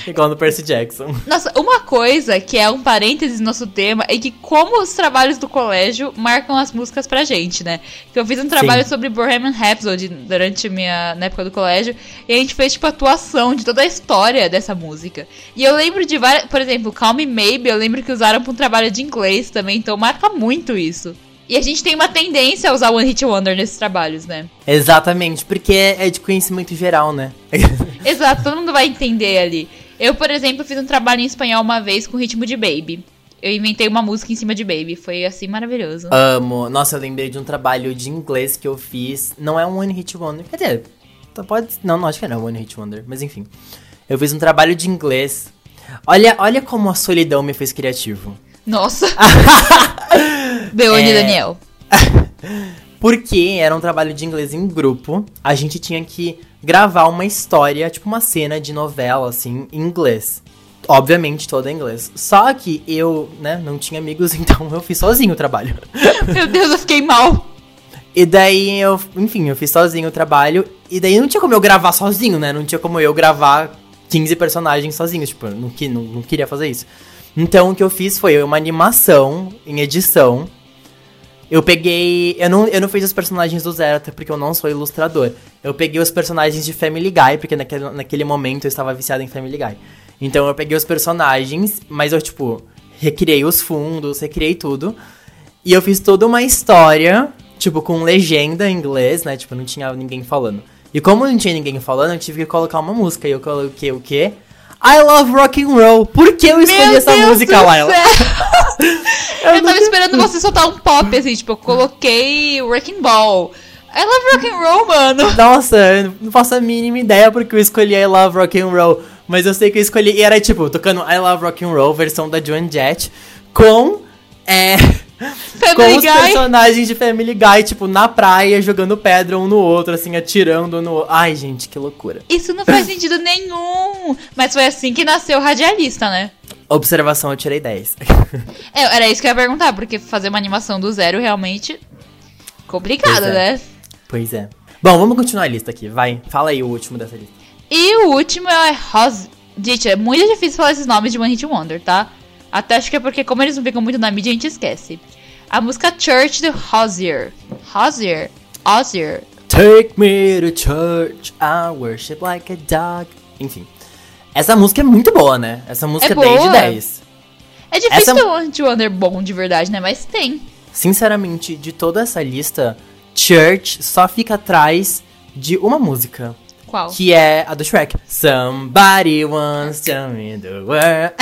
Igual no Percy Jackson. Nossa, uma coisa que é um parênteses no nosso tema é que como os trabalhos do colégio marcam as músicas pra gente, né? Que eu fiz um trabalho Sim. sobre Bohemian Rhapsody durante minha na época do colégio e a gente fez tipo atuação de toda a história dessa música. E eu lembro de várias, por exemplo, Calm Me Maybe, eu lembro que usaram para um trabalho de inglês também, então marca muito isso. E a gente tem uma tendência a usar One Hit Wonder nesses trabalhos, né? Exatamente, porque é de conhecimento geral, né? Exato, todo mundo vai entender ali. Eu, por exemplo, fiz um trabalho em espanhol uma vez com ritmo de Baby. Eu inventei uma música em cima de Baby. Foi assim maravilhoso. Amo. Nossa, eu lembrei de um trabalho de inglês que eu fiz. Não é um One Hit Wonder. Quer dizer, pode. Não, não acho que não é um One Hit Wonder. Mas enfim. Eu fiz um trabalho de inglês. Olha, olha como a solidão me fez criativo. Nossa! Beone é... Daniel. Porque era um trabalho de inglês em grupo. A gente tinha que gravar uma história, tipo uma cena de novela, assim, em inglês. Obviamente, toda em inglês. Só que eu, né, não tinha amigos, então eu fiz sozinho o trabalho. Meu Deus, eu fiquei mal. E daí eu, enfim, eu fiz sozinho o trabalho. E daí não tinha como eu gravar sozinho, né? Não tinha como eu gravar 15 personagens sozinho. Tipo, eu não, não, não queria fazer isso. Então o que eu fiz foi uma animação em edição. Eu peguei. Eu não, eu não fiz os personagens do zero, até porque eu não sou ilustrador. Eu peguei os personagens de Family Guy, porque naquele, naquele momento eu estava viciado em Family Guy. Então eu peguei os personagens, mas eu, tipo, recriei os fundos, recriei tudo. E eu fiz toda uma história, tipo, com legenda em inglês, né? Tipo, não tinha ninguém falando. E como não tinha ninguém falando, eu tive que colocar uma música. E eu coloquei o quê? I love rock and roll. Por que eu escolhi Meu essa Deus música, Laila? eu, eu tava esperando você soltar um pop, assim, tipo, eu coloquei Wrecking Ball. I love rock and roll, mano. Nossa, eu não faço a mínima ideia porque eu escolhi I love rock and roll. Mas eu sei que eu escolhi. E era tipo, tocando I love rock and roll, versão da Joan Jett, com. É. Family com os Guy. personagens de Family Guy, tipo, na praia, jogando pedra um no outro, assim, atirando no. Ai, gente, que loucura. Isso não faz sentido nenhum. Mas foi assim que nasceu o radialista, né? Observação, eu tirei 10. É, era isso que eu ia perguntar, porque fazer uma animação do zero realmente. complicado, é. né? Pois é. Bom, vamos continuar a lista aqui, vai. Fala aí o último dessa lista. E o último é Rose. Gente, é muito difícil falar esses nomes de One Hit Wonder, tá? Até acho que é porque, como eles não ficam muito na mídia, a gente esquece. A música Church do Hozier. Hozier? Hozier. Take me to church, I worship like a dog. Enfim. Essa música é muito boa, né? Essa música é, é 10 de 10. É difícil essa... ter um anti-wonder bom de verdade, né? Mas tem. Sinceramente, de toda essa lista, Church só fica atrás de uma música. Qual? Que é a do Shrek. Somebody wants to me the world.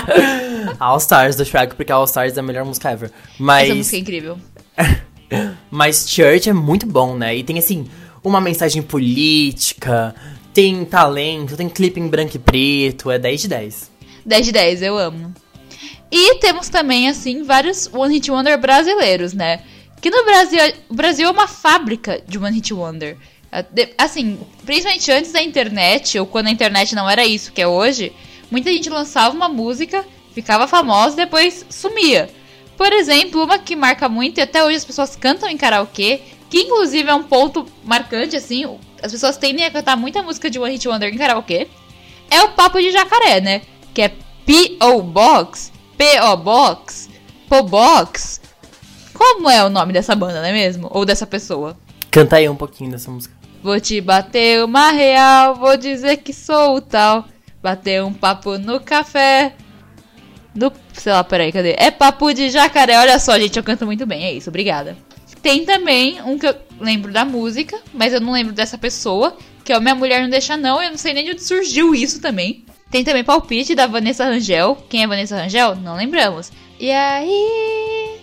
All Stars do Shrek, porque All Stars é a melhor música ever. Mas... Essa música é incrível. Mas Church é muito bom, né? E tem, assim, uma mensagem política, tem talento, tem clipe em branco e preto, é 10 de 10. 10 de 10, eu amo. E temos também, assim, vários One Hit Wonder brasileiros, né? Que no Brasil, o Brasil é uma fábrica de One Hit Wonder. Assim, principalmente antes da internet, ou quando a internet não era isso que é hoje, muita gente lançava uma música, ficava famosa e depois sumia. Por exemplo, uma que marca muito e até hoje as pessoas cantam em karaokê, que inclusive é um ponto marcante, assim, as pessoas tendem a cantar muita música de One Hit Wonder em karaokê, é o Papo de Jacaré, né? Que é P.O. Box P.O. Box, Po Box. Como é o nome dessa banda, não é mesmo? Ou dessa pessoa? Canta aí um pouquinho dessa música. Vou te bater uma real, vou dizer que sou o tal. Bater um papo no café. No, sei lá, peraí, cadê? É papo de jacaré. Olha só, gente, eu canto muito bem. É isso, obrigada. Tem também um que eu lembro da música, mas eu não lembro dessa pessoa, que é o Minha Mulher Não Deixa Não. Eu não sei nem de onde surgiu isso também. Tem também Palpite da Vanessa Rangel. Quem é Vanessa Rangel? Não lembramos. E aí,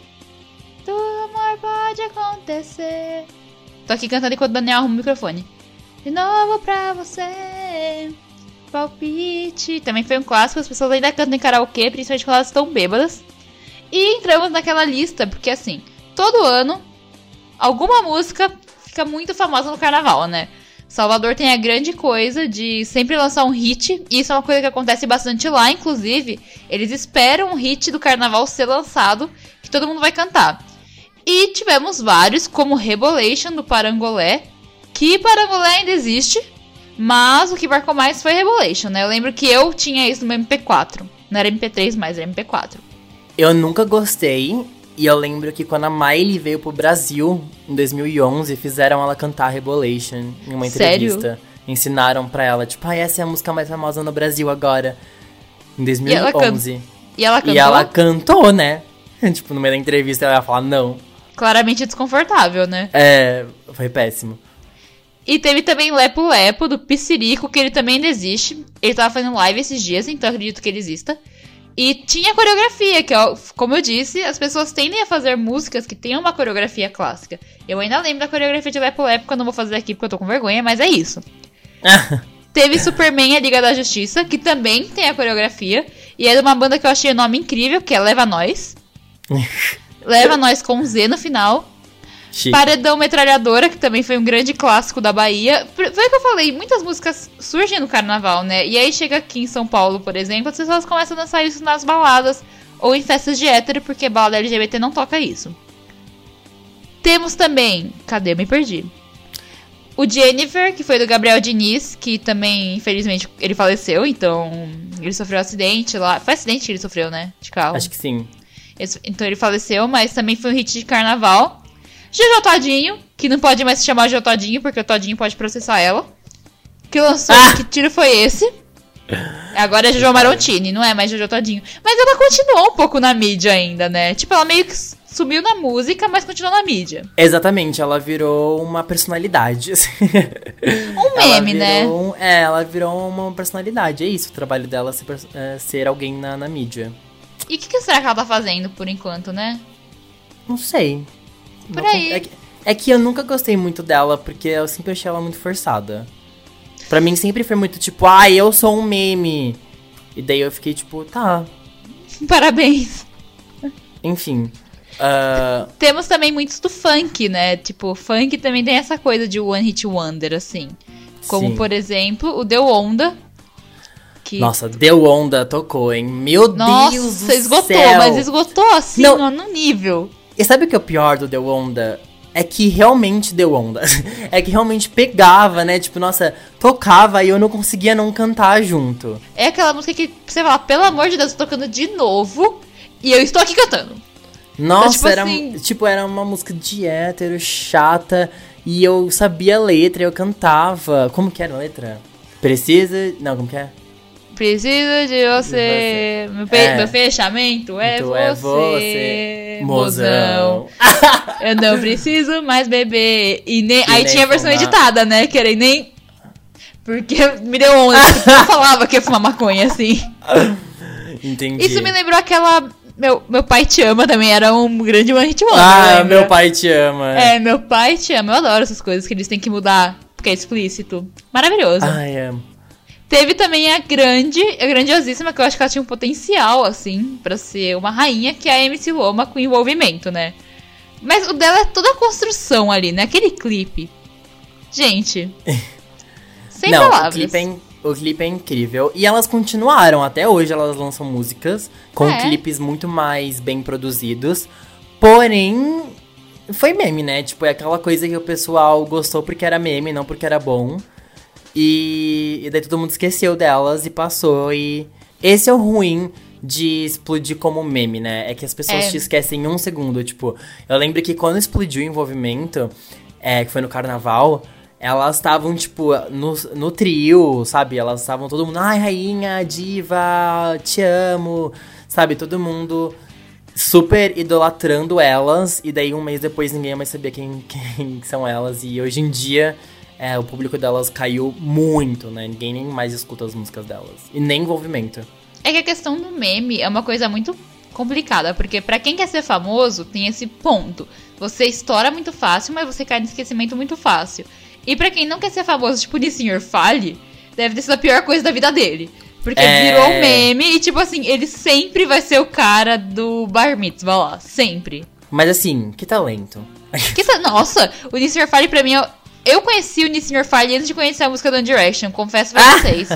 tudo amor pode acontecer. Tô aqui cantando enquanto o Daniel arruma o microfone. De novo pra você. Palpite. Também foi um clássico, as pessoas ainda cantam em karaokê, principalmente quando elas estão bêbadas. E entramos naquela lista, porque assim, todo ano, alguma música fica muito famosa no carnaval, né? Salvador tem a grande coisa de sempre lançar um hit, e isso é uma coisa que acontece bastante lá, inclusive, eles esperam um hit do carnaval ser lançado, que todo mundo vai cantar. E tivemos vários, como Rebolation do Parangolé, que Parangolé ainda existe, mas o que marcou mais foi Rebolation, né? Eu lembro que eu tinha isso no meu MP4. Não era MP3 mais, era MP4. Eu nunca gostei, e eu lembro que quando a Miley veio pro Brasil, em 2011, fizeram ela cantar Rebolation em uma entrevista. Sério? Ensinaram pra ela, tipo, ah, essa é a música mais famosa no Brasil agora. Em E ela, can... 2011. e ela cantou E ela cantou, né? tipo, no meio da entrevista ela ia falar não. Claramente desconfortável, né? É, foi péssimo. E teve também Lepo Lepo, do Piscirico, que ele também ainda existe. Ele tava fazendo live esses dias, então acredito que ele exista. E tinha coreografia, que, ó, como eu disse, as pessoas tendem a fazer músicas que tenham uma coreografia clássica. Eu ainda lembro da coreografia de Lepo Lepo, que eu não vou fazer aqui porque eu tô com vergonha, mas é isso. Teve Superman, a Liga da Justiça, que também tem a coreografia. E é de uma banda que eu achei o nome incrível, que é Leva Nós. Leva Nós com um Z no final. Chique. Paredão Metralhadora, que também foi um grande clássico da Bahia. Foi o que eu falei, muitas músicas surgem no carnaval, né? E aí chega aqui em São Paulo, por exemplo, as pessoas começam a dançar isso nas baladas ou em festas de hétero, porque balada LGBT não toca isso. Temos também. Cadê? Eu me perdi. O Jennifer, que foi do Gabriel Diniz, que também, infelizmente, ele faleceu, então ele sofreu um acidente lá. Foi acidente que ele sofreu, né? De carro. Acho que sim. Então ele faleceu, mas também foi um hit de carnaval. Jojo Todinho, que não pode mais se chamar Jojo Todinho, porque o Todinho pode processar ela. Que lançou. Ah! Que tiro foi esse? Agora é Jojo Marontini, não é mais Jojo Todinho. Mas ela continuou um pouco na mídia ainda, né? Tipo, ela meio que sumiu na música, mas continuou na mídia. Exatamente, ela virou uma personalidade. assim. Um meme, né? virou um- É, ela virou uma personalidade. É isso, o trabalho dela ser, é, ser alguém na, na mídia. E o que, que será que ela tá fazendo por enquanto, né? Não sei. Por Não- aí. É que, é que eu nunca gostei muito dela, porque eu sempre achei ela muito forçada. Pra mim sempre foi muito tipo, ah, eu sou um meme. E daí eu fiquei tipo, tá. Parabéns. Enfim. Ah, Temos também muitos do funk, né? Tipo, funk também tem essa coisa de one hit wonder, assim. Como, Sim. por exemplo, o Deu Onda. Que... nossa, deu onda, tocou, hein? Meu Deus Nossa, esgotou, céu. mas esgotou assim, Não. ó, no nível. E sabe o que é o pior do Deu Onda? É que realmente deu onda. É que realmente pegava, né? Tipo, nossa, tocava e eu não conseguia não cantar junto. É aquela música que você fala, pelo amor de Deus, tô tocando de novo e eu estou aqui cantando. Nossa, tipo era, assim- tipo, era uma música de hétero, chata, e eu sabia a letra, eu cantava. Como que era a letra? Precisa. Não, como que é? Preciso de você. Meu, pe- É. meu fechamento é Tu você. é você, mozão. Eu não preciso mais beber. E nem... Aí nem tinha a versão fumar. editada, né? Que era e nem. Porque me deu onda. eu falava que ia fumar maconha assim. Entendi. Isso me lembrou aquela. Meu, meu pai te ama também, era um grande one hit wonder. Ah, lembra? meu pai te ama. É, meu pai te ama. Eu adoro essas coisas que eles têm que mudar, porque é explícito. Maravilhoso. Ai, amo. Teve também a grande, a grandiosíssima, que eu acho que ela tinha um potencial, assim, pra ser uma rainha, que é a MC Loma com envolvimento, né? Mas o dela é toda a construção ali, né? Aquele clipe. Gente. Sem Não, palavras. O clipe, é, o clipe é incrível. E elas continuaram, até hoje elas lançam músicas com É. clipes muito mais bem produzidos. Porém, foi meme, né? Tipo, é aquela coisa que o pessoal gostou porque era meme, não porque era bom. E, e daí todo mundo esqueceu delas e passou. E esse é o ruim de explodir como meme, né? É que as pessoas É. te esquecem em um segundo. Tipo, eu lembro que quando explodiu o envolvimento, é, que foi no carnaval, elas estavam, tipo, no, no trio, sabe? Elas estavam todo mundo, ai, rainha, diva, te amo, sabe? Todo mundo super idolatrando elas, e daí um mês depois ninguém mais sabia quem, quem são elas, e hoje em dia é, o público delas caiu muito, né? Ninguém nem mais escuta as músicas delas. E nem envolvimento. É que a questão do meme é uma coisa muito complicada, porque pra quem quer ser famoso, tem esse ponto. Você estoura muito fácil, mas você cai no esquecimento muito fácil. E pra quem não quer ser famoso, tipo de Sr. Fale, deve ter sido a pior coisa da vida dele. Porque É. virou um meme e, tipo assim, ele sempre vai ser o cara do bar mitzvah lá. Sempre. Mas assim, que talento. Que sa- Nossa, o Nisr Fale pra mim. Eu, eu conheci o Nisr Fale antes de conhecer a música do One Direction, confesso pra vocês.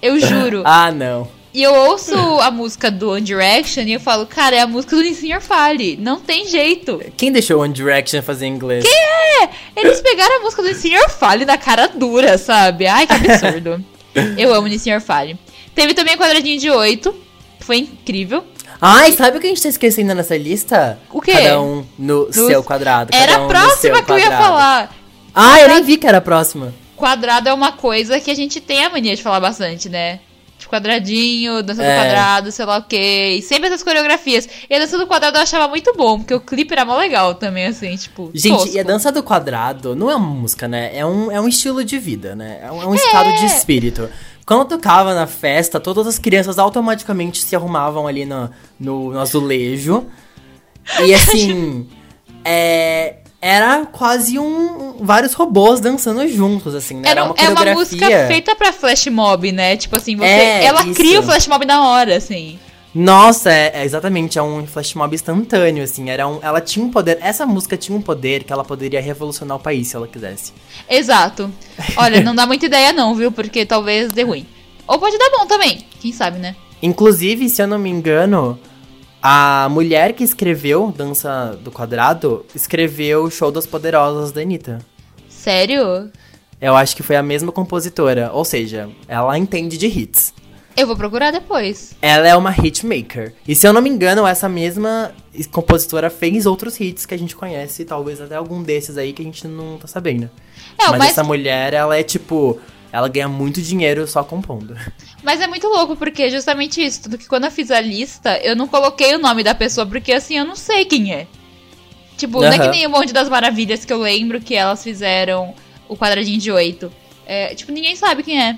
Eu juro. Ah, não. E eu ouço a música do One Direction e eu falo, cara, é a música do Nisr Fale. Não tem jeito. Quem deixou One Direction fazer inglês? É, eles pegaram a música do Nisr Fale na cara dura, sabe? Ai, que absurdo. eu amo o Nisr Fale. Teve também a quadradinho de 8, que foi incrível. Ai, sabe o que a gente tá esquecendo nessa lista? O quê? Cada um no seu quadrado. cada Era um a próxima que eu ia falar. Ah, eu nem vi que era a próxima. Quadrado é uma coisa que a gente tem a mania de falar bastante, né? Tipo, quadradinho, dança do É. quadrado, sei lá o quê. E sempre essas coreografias. E a dança do quadrado eu achava muito bom, porque o clipe era mó legal também, assim, tipo. Gente, tosco. e a dança do quadrado não é uma música, né? É um, é um estilo de vida, né? É um, é um estado de espírito. Quando eu tocava na festa, todas as crianças automaticamente se arrumavam ali no, no, no azulejo. E assim, é, era quase um. vários robôs dançando juntos, assim, né? Era, Era, uma é uma coreografia. música feita pra flash mob, né? Tipo assim, você, É, ela isso. cria o flash mob na hora, assim. Nossa, é, é exatamente, é um flash mob instantâneo, assim. Era um, ela tinha um poder. Essa música tinha um poder que ela poderia revolucionar o país se ela quisesse. Exato. Olha, não dá muita ideia não, viu? Porque talvez dê ruim. Ou pode dar bom também. Quem sabe, né? Inclusive, se eu não me engano, a mulher que escreveu Dança do Quadrado escreveu o Show das Poderosas da Anitta. Sério? Eu acho que foi a mesma compositora, ou seja, ela entende de hits. Eu vou procurar depois. Ela é uma hitmaker. E se eu não me engano, essa mesma compositora fez outros hits que a gente conhece, talvez até algum desses aí que a gente não tá sabendo. Não, mas, mas- essa mulher, ela é tipo. Ela ganha muito dinheiro só compondo. Mas é muito louco, porque justamente isso. Tudo que quando eu fiz a lista, eu não coloquei o nome da pessoa, porque assim, eu não sei quem é. Tipo, não é que nem o Monte das Maravilhas que eu lembro que elas fizeram o quadradinho de oito. É, tipo, ninguém sabe quem é.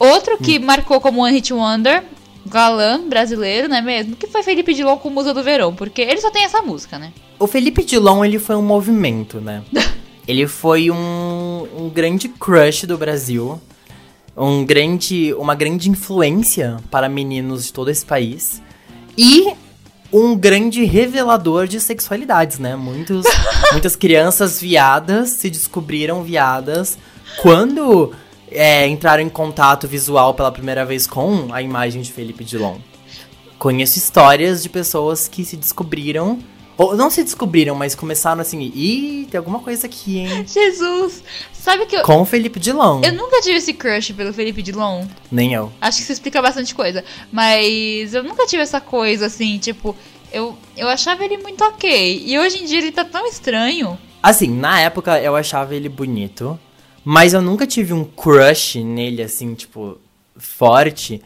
Outro Hum. que marcou como One Hit Wonder, galã brasileiro, não é mesmo? Que foi Felipe Dilon com Musa do Verão, porque ele só tem essa música, né? O Felipe Dilon, ele foi um movimento, né? ele foi um, um grande crush do Brasil. Um grande, uma grande influência para meninos de todo esse país. E um grande revelador de sexualidades, né? Muitos, muitas crianças viadas se descobriram viadas quando é, entraram em contato visual pela primeira vez com a imagem de Felipe Dilon. Conheço histórias de pessoas que se descobriram, ou não se descobriram, mas começaram assim, ih, tem alguma coisa aqui, hein? Jesus! Sabe que eu, Com o Felipe Dilon. eu nunca tive esse crush pelo Felipe Dilon? Nem eu. Acho que isso explica bastante coisa. Mas eu nunca tive essa coisa assim, tipo, eu, eu achava ele muito ok. E hoje em dia ele tá tão estranho. Assim, na época eu achava ele bonito, mas eu nunca tive um crush nele, assim, tipo, forte,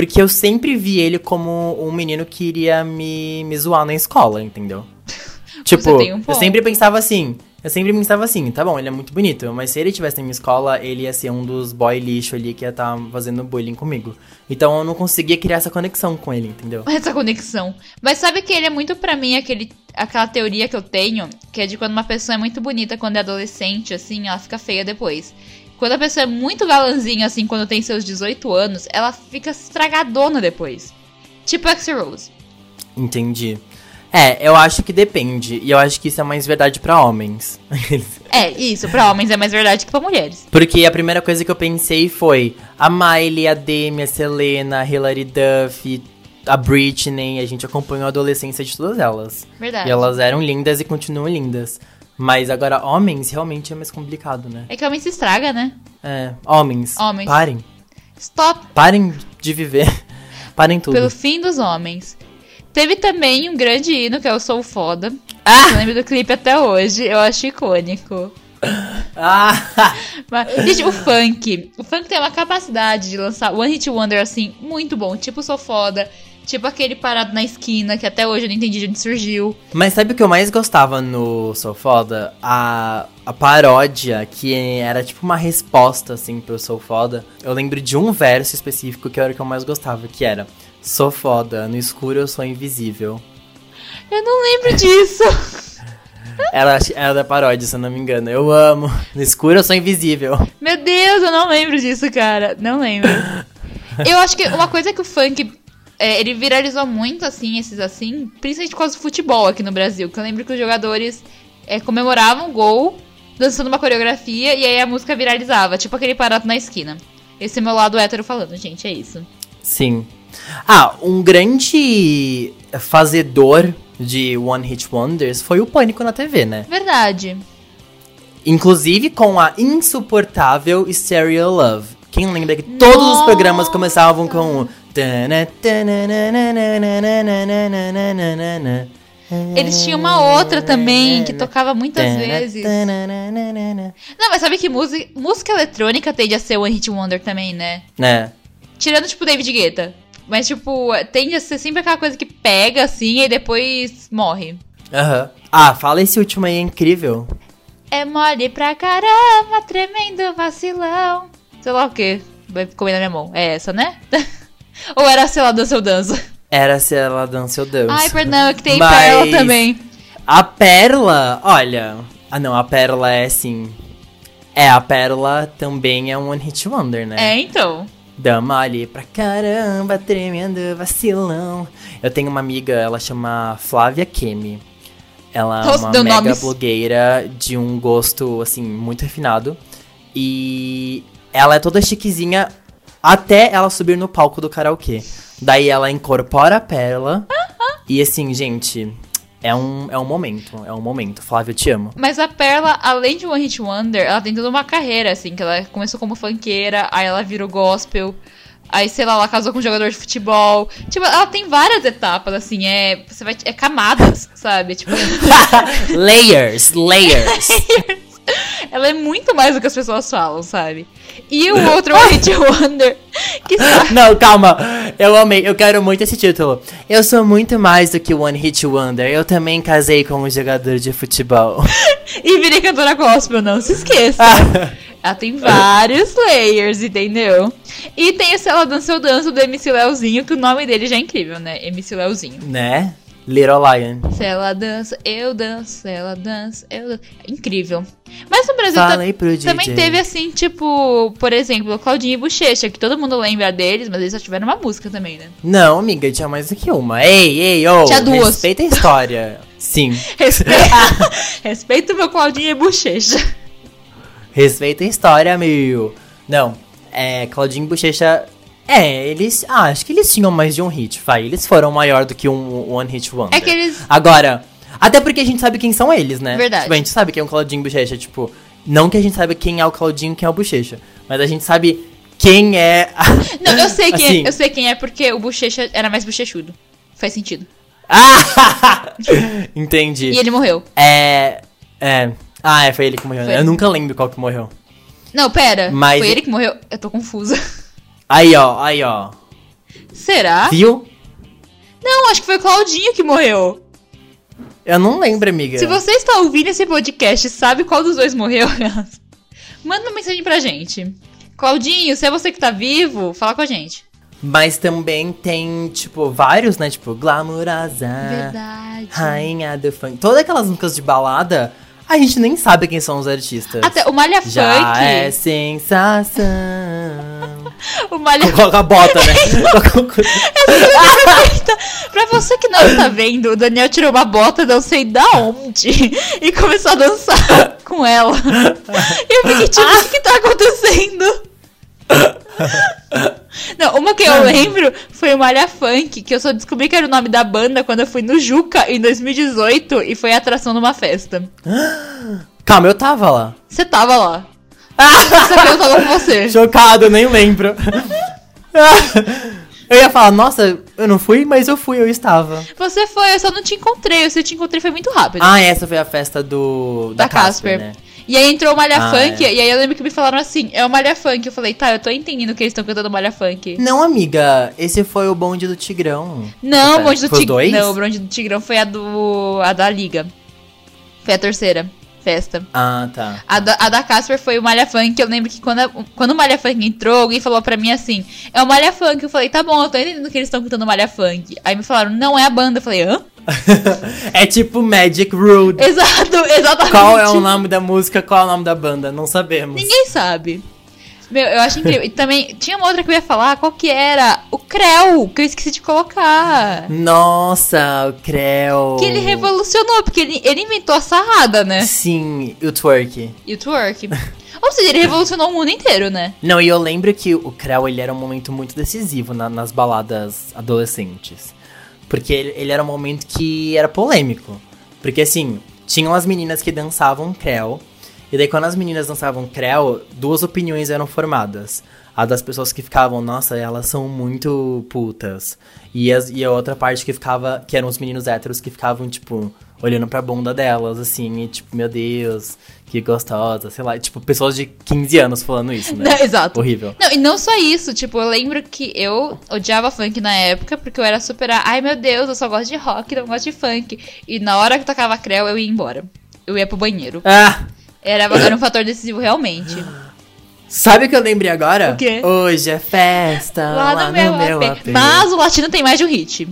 porque eu sempre vi ele como um menino que iria me, me zoar na escola, entendeu? tipo, um eu sempre pensava assim, eu sempre pensava assim, tá bom, ele é muito bonito, mas se ele tivesse na minha escola, ele ia ser um dos boy lixo ali que ia estar fazendo bullying comigo. Então eu não conseguia criar essa conexão com ele, entendeu? Essa conexão. Mas sabe que ele é muito pra mim aquele, aquela teoria que eu tenho, que é de quando uma pessoa é muito bonita quando é adolescente, assim, ela fica feia depois. Quando a pessoa é muito galanzinha, assim, quando tem seus 18 anos, ela fica estragadona depois. Tipo Axl Rose. Entendi. É, eu acho que depende, e eu acho que isso é mais verdade pra homens. É, isso, pra homens é mais verdade que pra mulheres. Porque a primeira coisa que eu pensei foi a Miley, a Demi, a Selena, a Hilary Duff, a Britney. A gente acompanhou a adolescência de todas elas. Verdade. E elas eram lindas e continuam lindas. Mas agora, homens, realmente é mais complicado, né? É que homem se estraga, né? É, homens, Homens. parem. Stop. Parem de viver. Parem tudo. Pelo fim dos homens. Teve também um grande hino que é o Sou Foda. Ah! Eu lembro do clipe até hoje. Eu acho icônico. Ah! Mas, gente, o funk. O funk tem uma capacidade de lançar One Hit Wonder assim, muito bom. Tipo Sou Foda. Tipo aquele parado na esquina, que até hoje eu não entendi de onde surgiu. Mas sabe o que eu mais gostava no Sou Foda? A, a paródia, que era tipo uma resposta, assim, pro Sou Foda. Eu lembro de um verso específico que era o que eu mais gostava, que era Sou foda, no escuro eu sou invisível. Eu não lembro disso. Ela era da paródia, se eu não me engano. Eu amo. No escuro eu sou invisível. Meu Deus, eu não lembro disso, cara. Não lembro. Eu acho que uma coisa que o funk. É, ele viralizou muito, assim, esses assim, principalmente por causa do futebol aqui no Brasil. Que eu lembro que os jogadores é, comemoravam o gol, dançando uma coreografia, e aí a música viralizava, tipo aquele parado na esquina. Esse é meu lado hétero falando, gente, é isso. Sim. Ah, um grande fazedor de One Hit Wonders foi o Pânico na TV, né? Verdade. Inclusive com a insuportável Stereo Love. Quem lembra que todos os Nossa! programas começavam com. Eles tinham uma outra também, que tocava muitas vezes. Não, mas sabe que música, música eletrônica tende a ser One Hit Wonder também, né? Né? Tirando, tipo, David Guetta. Mas, tipo, tende a ser sempre aquela coisa que pega, assim, e depois morre. Aham. Ah, fala esse último aí, é incrível. É mole pra caramba, tremendo vacilão. Sei lá o que. Vai comer na minha mão. É essa, né? Ou era, sei lá, dança eu dança? Era se ela dança, eu Deus. Ai, perdão, é que tem Mas- Pérola também. A Pérola, olha. Ah, não, a Pérola é assim. É, a Pérola também é um One Hit Wonder, né? É, então. Dama ali pra caramba, tremendo vacilão. Eu tenho uma amiga, ela chama Flávia Kemi. Ela é uma mega nomes. blogueira de um gosto, assim, muito refinado. E ela é toda chiquezinha até ela subir no palco do karaokê. Daí ela incorpora a pérola. e assim, gente, é um, é um momento. É um momento. Flávia, eu te amo. Mas a Perla, além de One Hit Wonder, ela tem toda uma carreira, assim, que ela começou como funkeira, aí ela virou gospel, aí, sei lá, ela casou com um jogador de futebol. Tipo, ela tem várias etapas, assim, é. Você vai. É camadas, sabe? Tipo, layers, layers. ela é muito mais do que as pessoas falam, sabe? E o outro One Hit Wonder, que sabe. Não, calma. Eu amei. Eu quero muito esse título. Eu sou muito mais do que One Hit Wonder. Eu também casei com um jogador de futebol. E virei cantora gospel, não se esqueça. Ela tem vários layers, entendeu? E tem esse Ela Dança Eu Danço do MC Leozinho, que o nome dele já é incrível, né? MC Leozinho. né? Little Lion. Se ela dança, eu danço, se ela dança, eu danço. Incrível. Mas no Brasil Falei pro DJ. também teve assim, tipo, por exemplo, Claudinho e Bochecha, que todo mundo lembra deles, mas eles só tiveram uma música também, né? Não, amiga, tinha mais do que uma. Ei, ei, ô. Tinha duas. Respeita a história. Sim. Respeita, Respeita o meu Claudinho e Bochecha. Respeita a história, meu. Não, é. Claudinho e Bochecha. É, eles. Ah, acho que eles tinham mais de um hit, vai. Eles foram maior do que um One Hit Wonder. É que eles. Agora, até porque a gente sabe quem são eles, né? Verdade. Tipo, a gente sabe quem é o Claudinho Bochecha, tipo, não que a gente saiba quem é o Claudinho e quem é o Bochecha, mas a gente sabe quem é. a- Não, eu sei quem Assim. é. Eu sei quem é porque o Bochecha era mais bochechudo. Faz sentido. Ah! Entendi. E ele morreu. É. É. Ah, é, foi ele que morreu. Foi. Eu nunca lembro qual que morreu. Não, pera. Mas- Foi ele que morreu? Eu tô confusa. Aí, ó, aí, ó. Será? Viu? Não, acho que foi o Claudinho que morreu. Eu não lembro, amiga. Se você está ouvindo esse podcast e sabe qual dos dois morreu, manda uma mensagem pra gente. Claudinho, se é você que tá vivo, fala com a gente. Mas também tem, tipo, vários, né? Tipo, Glamurosa. Verdade. Rainha do funk. Todas aquelas músicas de balada, a gente nem sabe quem são os artistas. Até o Malha Já Funk. é sensação. O Malha Coloca a bota, né? Eita, Pra você que não está vendo, o Daniel tirou uma bota, não sei da onde, e começou a dançar com ela. E eu fiquei tipo, o que, que tá acontecendo? Não, uma que eu lembro foi o Malha Funk, que eu só descobri que era o nome da banda quando eu fui no Juca em 2018 e foi atração numa festa. Calma, eu tava lá. Você tava lá. Eu tava com você. Chocado, nem lembro. Eu ia falar, nossa, eu não fui, mas eu fui, eu estava. Você foi, eu só não te encontrei. Eu te encontrei foi muito rápido. Ah, essa foi a festa do. Da, da Casper. né? E aí entrou o Malha Ah, Funk, é. e aí eu lembro que me falaram assim, é o Malha Funk. Eu falei, tá, eu tô entendendo que eles estão cantando Malha Funk. Não, amiga, esse foi o bonde do Tigrão. Não, o Foi bonde do Tigrão. Não, o bonde do Tigrão foi a do. a da Liga. Foi a terceira festa. Ah, tá. A da, a da Casper foi o Malha Funk. Eu lembro que quando, a- quando o Malha Funk entrou, alguém falou pra mim assim: é o Malha Funk. Eu falei, tá bom, eu tô entendendo que eles estão cantando Malha Funk. Aí me falaram, não é a banda. Eu falei, hã? é tipo Magic Rude. Exato, exatamente. Qual é o nome da música, qual é o nome da banda? Não sabemos. Ninguém sabe. Meu, eu acho incrível. E também, tinha uma outra que eu ia falar, qual que era? O Creu, que eu esqueci de colocar. Nossa, o Creu. Que ele revolucionou, porque ele, ele inventou a sarrada, né? Sim, e o twerk. E o twerk. Ou seja, ele revolucionou o mundo inteiro, né? Não, e eu lembro que o Creu, ele era um momento muito decisivo na- nas baladas adolescentes. Porque ele, ele era um momento que era polêmico. Porque, assim, tinham as meninas que dançavam Creu. E daí, quando as meninas dançavam Creu, duas opiniões eram formadas. A das pessoas que ficavam, nossa, elas são muito putas. E, as, e a outra parte que ficava, que eram os meninos héteros que ficavam, tipo, olhando pra bunda delas, assim, e tipo, meu Deus, que gostosa, sei lá. Tipo, pessoas de 15 anos falando isso, né? Não, exato. Horrível. Não, e não só isso, tipo, eu lembro que eu odiava funk na época, porque eu era super. Ai meu Deus, eu só gosto de rock, não gosto de funk. E na hora que tocava Creu, eu ia embora. Eu ia pro banheiro. Ah! Era, era um fator decisivo realmente. Sabe o que eu lembrei agora? O quê? Hoje é festa Lá, no, meu, AP. AP. Mas o latino tem mais de um hit.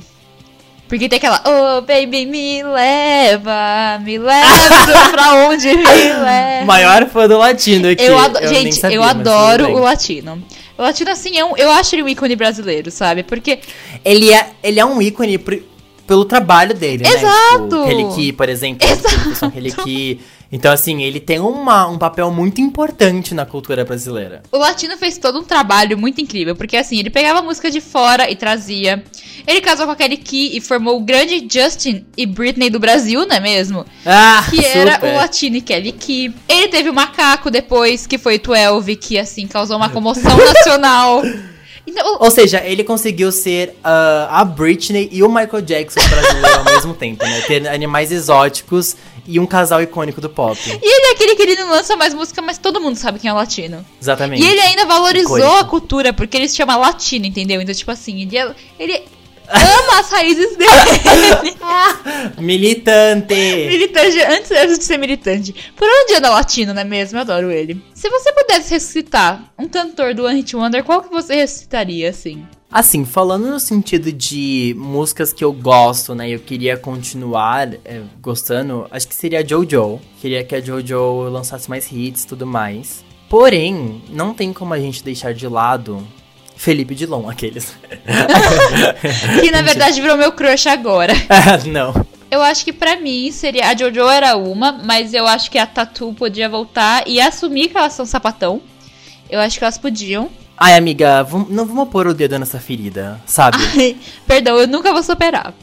Porque tem aquela, oh baby, me leva, me leva pra onde me leva. Maior fã do latino aqui. Eu ado- nem Gente, sabia, eu adoro o latino. O latino, assim, é um, eu acho ele um ícone brasileiro, sabe? Porque Ele é, ele é um ícone pelo trabalho dele, né? Exato! Tipo, aquele que, por exemplo. Exato! Que... Então, assim, ele tem uma, um papel muito importante na cultura brasileira. o latino fez todo um trabalho muito incrível. Porque, assim, ele pegava música de fora e trazia. Ele casou com a Kelly Key e formou o grande Justin e Britney do Brasil, não é mesmo? Ah, Que era super. o Latino e Kelly Key. Ele teve o Macaco depois, que foi o 12, que, assim, causou uma comoção nacional. Então, Ou seja, ele conseguiu ser ah, a Britney e o Michael Jackson brasileiro ao mesmo tempo, né? Ter animais exóticos e um casal icônico do pop. e ele é aquele que ele não lança mais música, mas todo mundo sabe quem é o latino. Exatamente. E ele ainda valorizou Icônico. a cultura, porque ele se chama latino, entendeu? Então, tipo assim, ele, é- ele ama as raízes dele. Militante! militante, antes de ser militante. Por onde anda latino, não é mesmo? Eu adoro ele. Se você pudesse ressuscitar um cantor do One Hit Wonder, qual que você ressuscitaria, assim? Assim, falando no sentido de músicas que eu gosto, né? Eu queria continuar é, gostando, acho que seria a Jojo. Queria que a Jojo lançasse mais hits e tudo mais. Porém, não tem como a gente deixar de lado Felipe Dilon, aqueles. Que na verdade virou meu crush agora. Ah, não. Eu acho que pra mim seria. A Jojo era uma, mas eu acho que a Tatu podia voltar e assumir que elas são sapatão. Eu acho que elas podiam. Ai, amiga, não vamos pôr o dedo nessa ferida, sabe? Ai, perdão, eu nunca vou superar.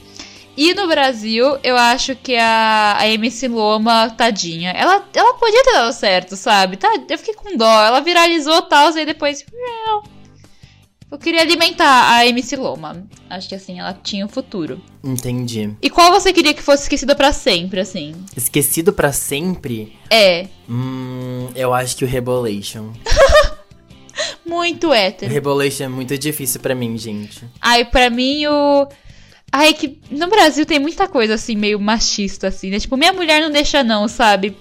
E no Brasil, eu acho que a, a MC Loma, tadinha, ela, ela podia ter dado certo, sabe? Tá, eu fiquei com dó. Ela viralizou tal, e aí depois. Eu queria alimentar a MC Loma. Acho que assim, ela tinha um futuro. Entendi. E qual você queria que fosse esquecida pra sempre, assim? Esquecido pra sempre? É, Hum, eu acho que o Rebolation. muito O hétero. Rebolation é muito difícil pra mim, gente. Ai, pra mim o. Ai, que no Brasil tem muita coisa assim, meio machista, assim, né? Tipo, minha mulher não deixa, não, sabe?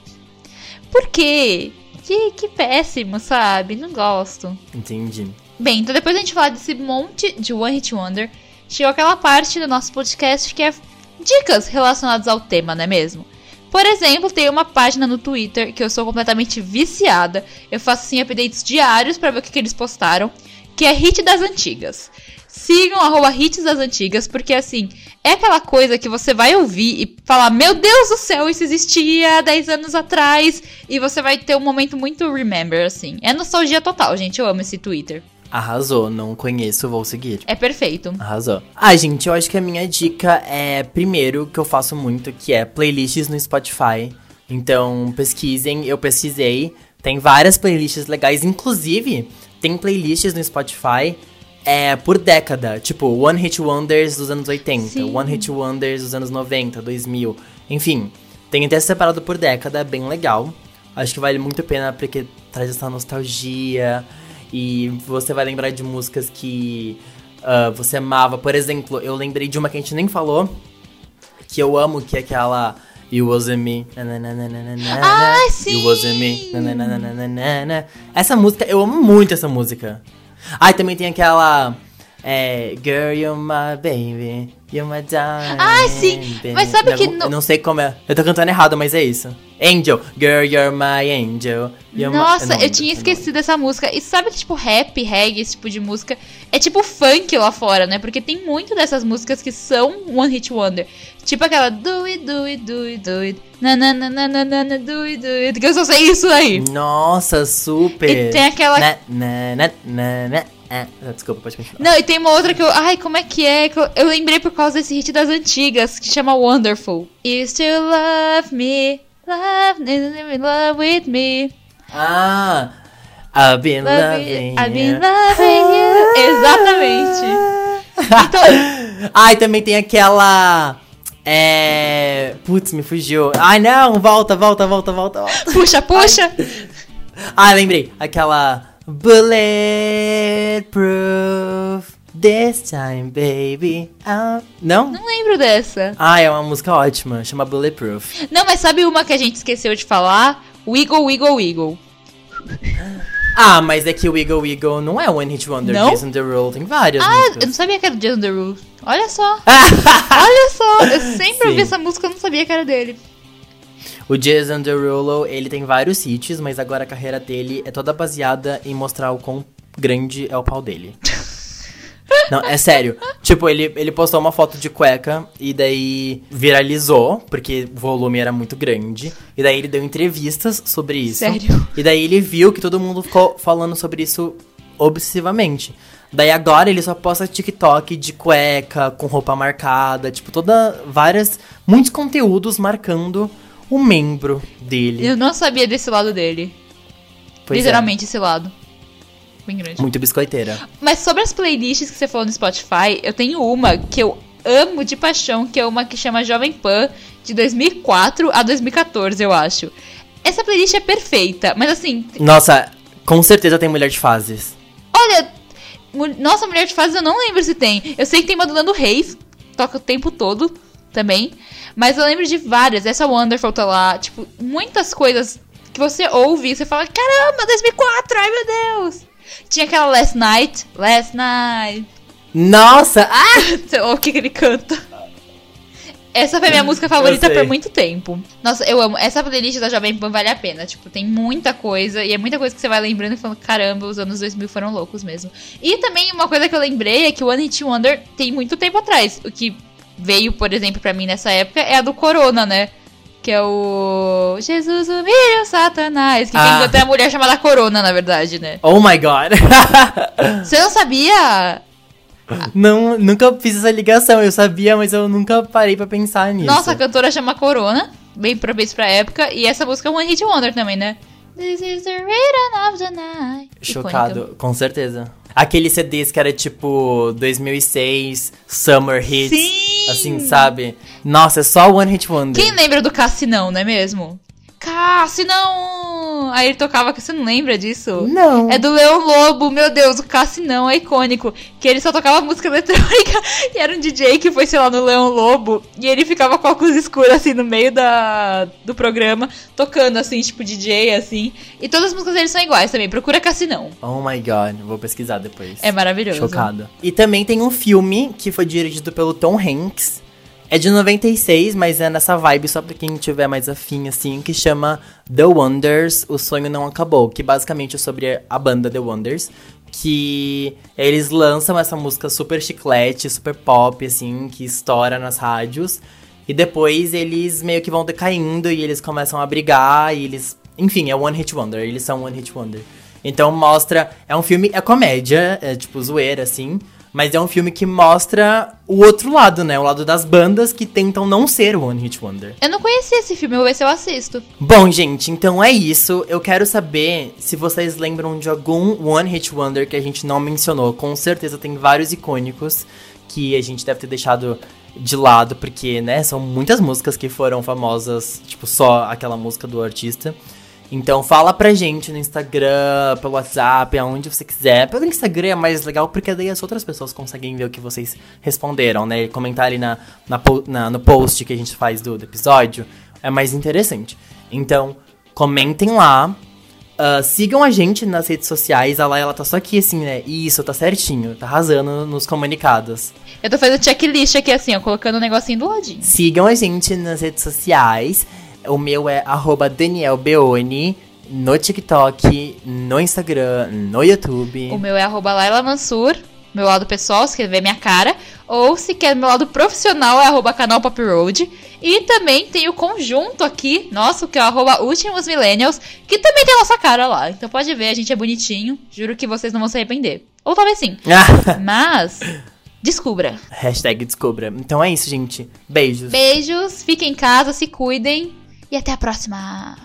Por quê? Que, que péssimo, sabe? Não gosto. Entendi. Bem, então depois a gente falar desse monte de One Hit Wonder, chegou aquela parte do nosso podcast que é dicas relacionadas ao tema, não é mesmo? Por exemplo, tem uma página no Twitter que eu sou completamente viciada. Eu faço assim updates diários pra ver o que, que eles postaram, que é Hit das Antigas. Sigam arroba Hits das Antigas, porque assim, é aquela coisa que você vai ouvir e falar, meu Deus do céu, isso existia há 10 anos atrás, e você vai ter um momento muito remember, assim. É nostalgia total, gente, eu amo esse Twitter. Arrasou, não conheço, vou seguir. É perfeito. Arrasou. Ah, gente, eu acho que a minha dica é, primeiro, que eu faço muito, que é playlists no Spotify. Então, pesquisem, eu pesquisei. Tem várias playlists legais, inclusive, tem playlists no Spotify é por década. Tipo, One Hit Wonders dos anos 80, Sim. One Hit Wonders dos anos 90, 2000. Enfim, tem até separado por década, é bem legal. Acho que vale muito a pena porque traz essa nostalgia e você vai lembrar de músicas que ah, você amava. Por exemplo, eu lembrei de uma que a gente nem falou, que eu amo, que é aquela You Wasn't Me. Ah, sim! You Wasn't Me. Essa música, eu amo muito essa música. Ah, e também tem aquela. É, Girl, you're my baby, you're my darling. Ah, sim. baby. Mas sabe Não, que Eu no- não sei como é. Eu tô cantando errado, mas é isso. Angel, Girl, you're my angel. You're my- Nossa, não eu tinha esquecido dessa música. E sabe que, tipo, rap, reggae, esse tipo de música, é tipo funk lá fora, né? Porque tem muito dessas músicas que são One Hit Wonder. Tipo aquela do it, do it, do it, do it. Na na na na na na na do it, do it. Que eu só sei isso aí. Nossa, super. E tem aquela- Na, na, na, na, na, ah, Desculpa, pode continuar. Não, e tem uma outra que eu. Ai, como é que é? Que eu, eu lembrei por causa desse hit das antigas, que chama Wonderful. You still love me, love, in love with me. Ah, I've been Love loving you, I've been loving you. Exatamente. Então, Ai, também tem aquela. É. Putz, me fugiu. Ai, não, volta, volta, volta, volta, volta. puxa, puxa. Ah, lembrei. Aquela. Bulletproof. This time, baby. Ah, não? Não lembro dessa. Ah, é uma música ótima. Chama Bulletproof. Não, mas sabe uma que a gente esqueceu de falar? Wiggle, wiggle, wiggle. Ah, mas é que o Wiggle Wiggle não é One Hit Wonder. Não? Jason Derulo tem várias Ah, eu não músicas. sabia que era Jason Derulo. Olha só. Olha só. Eu sempre ouvi essa música, eu não sabia que era dele. O Jason Derulo, ele tem vários hits, mas agora a carreira dele é toda baseada em mostrar o quão grande é o pau dele. Não, é sério. Tipo, ele, ele postou uma foto de cueca e daí viralizou, porque o volume era muito grande. E daí ele deu entrevistas sobre isso. Sério? E daí ele viu que todo mundo ficou falando sobre isso obsessivamente. Daí agora ele só posta TikTok de cueca, com roupa marcada, tipo, toda. várias. muitos conteúdos marcando o membro dele. Eu não sabia desse lado dele. Pois é. Literalmente esse lado. Bem grande. Muito biscoiteira. Mas sobre as playlists que você falou no Spotify, eu tenho uma que eu amo de paixão, que é uma que chama Jovem Pan, de 2004 a 2014, eu acho. Essa playlist é perfeita, mas assim, Nossa, com certeza tem mulher de fases. olha. mu- Nossa, Mulher de Fases eu não lembro se tem. Eu sei que tem uma do Reis, toca o tempo todo também. Mas eu lembro de várias. Essa Wonderful tá lá. Tipo, muitas coisas que você ouve e você fala: caramba, 2004, ai meu Deus. Tinha aquela Last Night. Last Night. Nossa! Ah! Lá o que, que ele canta. Essa foi a minha música favorita por muito tempo. Nossa, eu amo. Essa playlist da Jovem Pan vale a pena. Tipo, tem muita coisa. E é muita coisa que você vai lembrando e falando, caramba, os anos 2000 foram loucos mesmo. E também uma coisa que eu lembrei é que o One Hit Wonder tem muito tempo atrás. O que veio, por exemplo, pra mim nessa época é a do Corona, né? Que é o Jesus humilha o Satanás. Que Ah. canta é a mulher chamada Corona, na verdade, né? Oh my god! Você não sabia? não, nunca fiz essa ligação. Eu sabia, mas eu nunca parei pra pensar nisso. Nossa, a cantora chama Corona, bem propício pra época, e essa música é One Hit Wonder também, né? This is the rhythm of the night. Chocado, Icônica. com certeza. Aquele CDs que era tipo 2006, Summer Hits. Sim! Assim, sabe? Nossa, é só One Hit Wonder. Quem lembra do Cassinão, não é mesmo? Cassinão! Aí ele tocava, você não lembra disso? Não. É do Leão Lobo, meu Deus, o Cassinão é icônico. Que ele só tocava música eletrônica e era um DJ que foi, sei lá, no Leão Lobo. E ele ficava com a óculos escuros, assim, no meio da, do programa, tocando, assim, tipo DJ, assim. E todas as músicas dele são iguais também. Procura Cassinão. Oh my god, vou pesquisar depois. É maravilhoso. Chocado. E também tem um filme que foi dirigido pelo Tom Hanks. É de 96, mas é nessa vibe só pra quem tiver mais afim, assim, que chama The Wonders, O Sonho Não Acabou, que basicamente é sobre a banda The Wonders, que eles lançam essa música super chiclete, super pop, assim, que estoura nas rádios, e depois eles meio que vão decaindo e eles começam a brigar e eles... Enfim, é One Hit Wonder, eles são One Hit Wonder. Então mostra. É um filme. É comédia, é tipo zoeira, assim. Mas é um filme que mostra o outro lado, né? O lado das bandas que tentam não ser One Hit Wonder. Eu não conhecia esse filme, eu vou ver se eu assisto. Bom, gente, então é isso. Eu quero saber se vocês lembram de algum One Hit Wonder que a gente não mencionou. Com certeza tem vários icônicos que a gente deve ter deixado de lado, porque, né, são muitas músicas que foram famosas, tipo, só aquela música do artista. Então fala pra gente no Instagram, pelo WhatsApp, aonde você quiser. Pelo Instagram é mais legal, porque daí as outras pessoas conseguem ver o que vocês responderam, né? E comentar ali na, na, na, no post que a gente faz do, do episódio é mais interessante. Então, comentem lá. Uh, sigam a gente nas redes sociais. A Laia, ela tá só aqui assim, né? Isso, tá certinho. Tá arrasando nos comunicados. Eu tô fazendo checklist aqui assim, ó, colocando o um negocinho do ladinho. Sigam a gente nas redes sociais. O meu é @danielbeone no TikTok, no Instagram, no YouTube. O meu é Laila Mansur, meu lado pessoal, se quer ver minha cara. Ou se quer meu lado profissional, é arroba canal Pop Road. E também tem o conjunto aqui, nosso, que é arroba Últimos Millennials, que também tem a nossa cara lá. Então pode ver, a gente é bonitinho. Juro que vocês não vão se arrepender. Ou talvez sim. Mas. Descubra. Hashtag descubra. Então é isso, gente. Beijos. Beijos, fiquem em casa, se cuidem e até a próxima!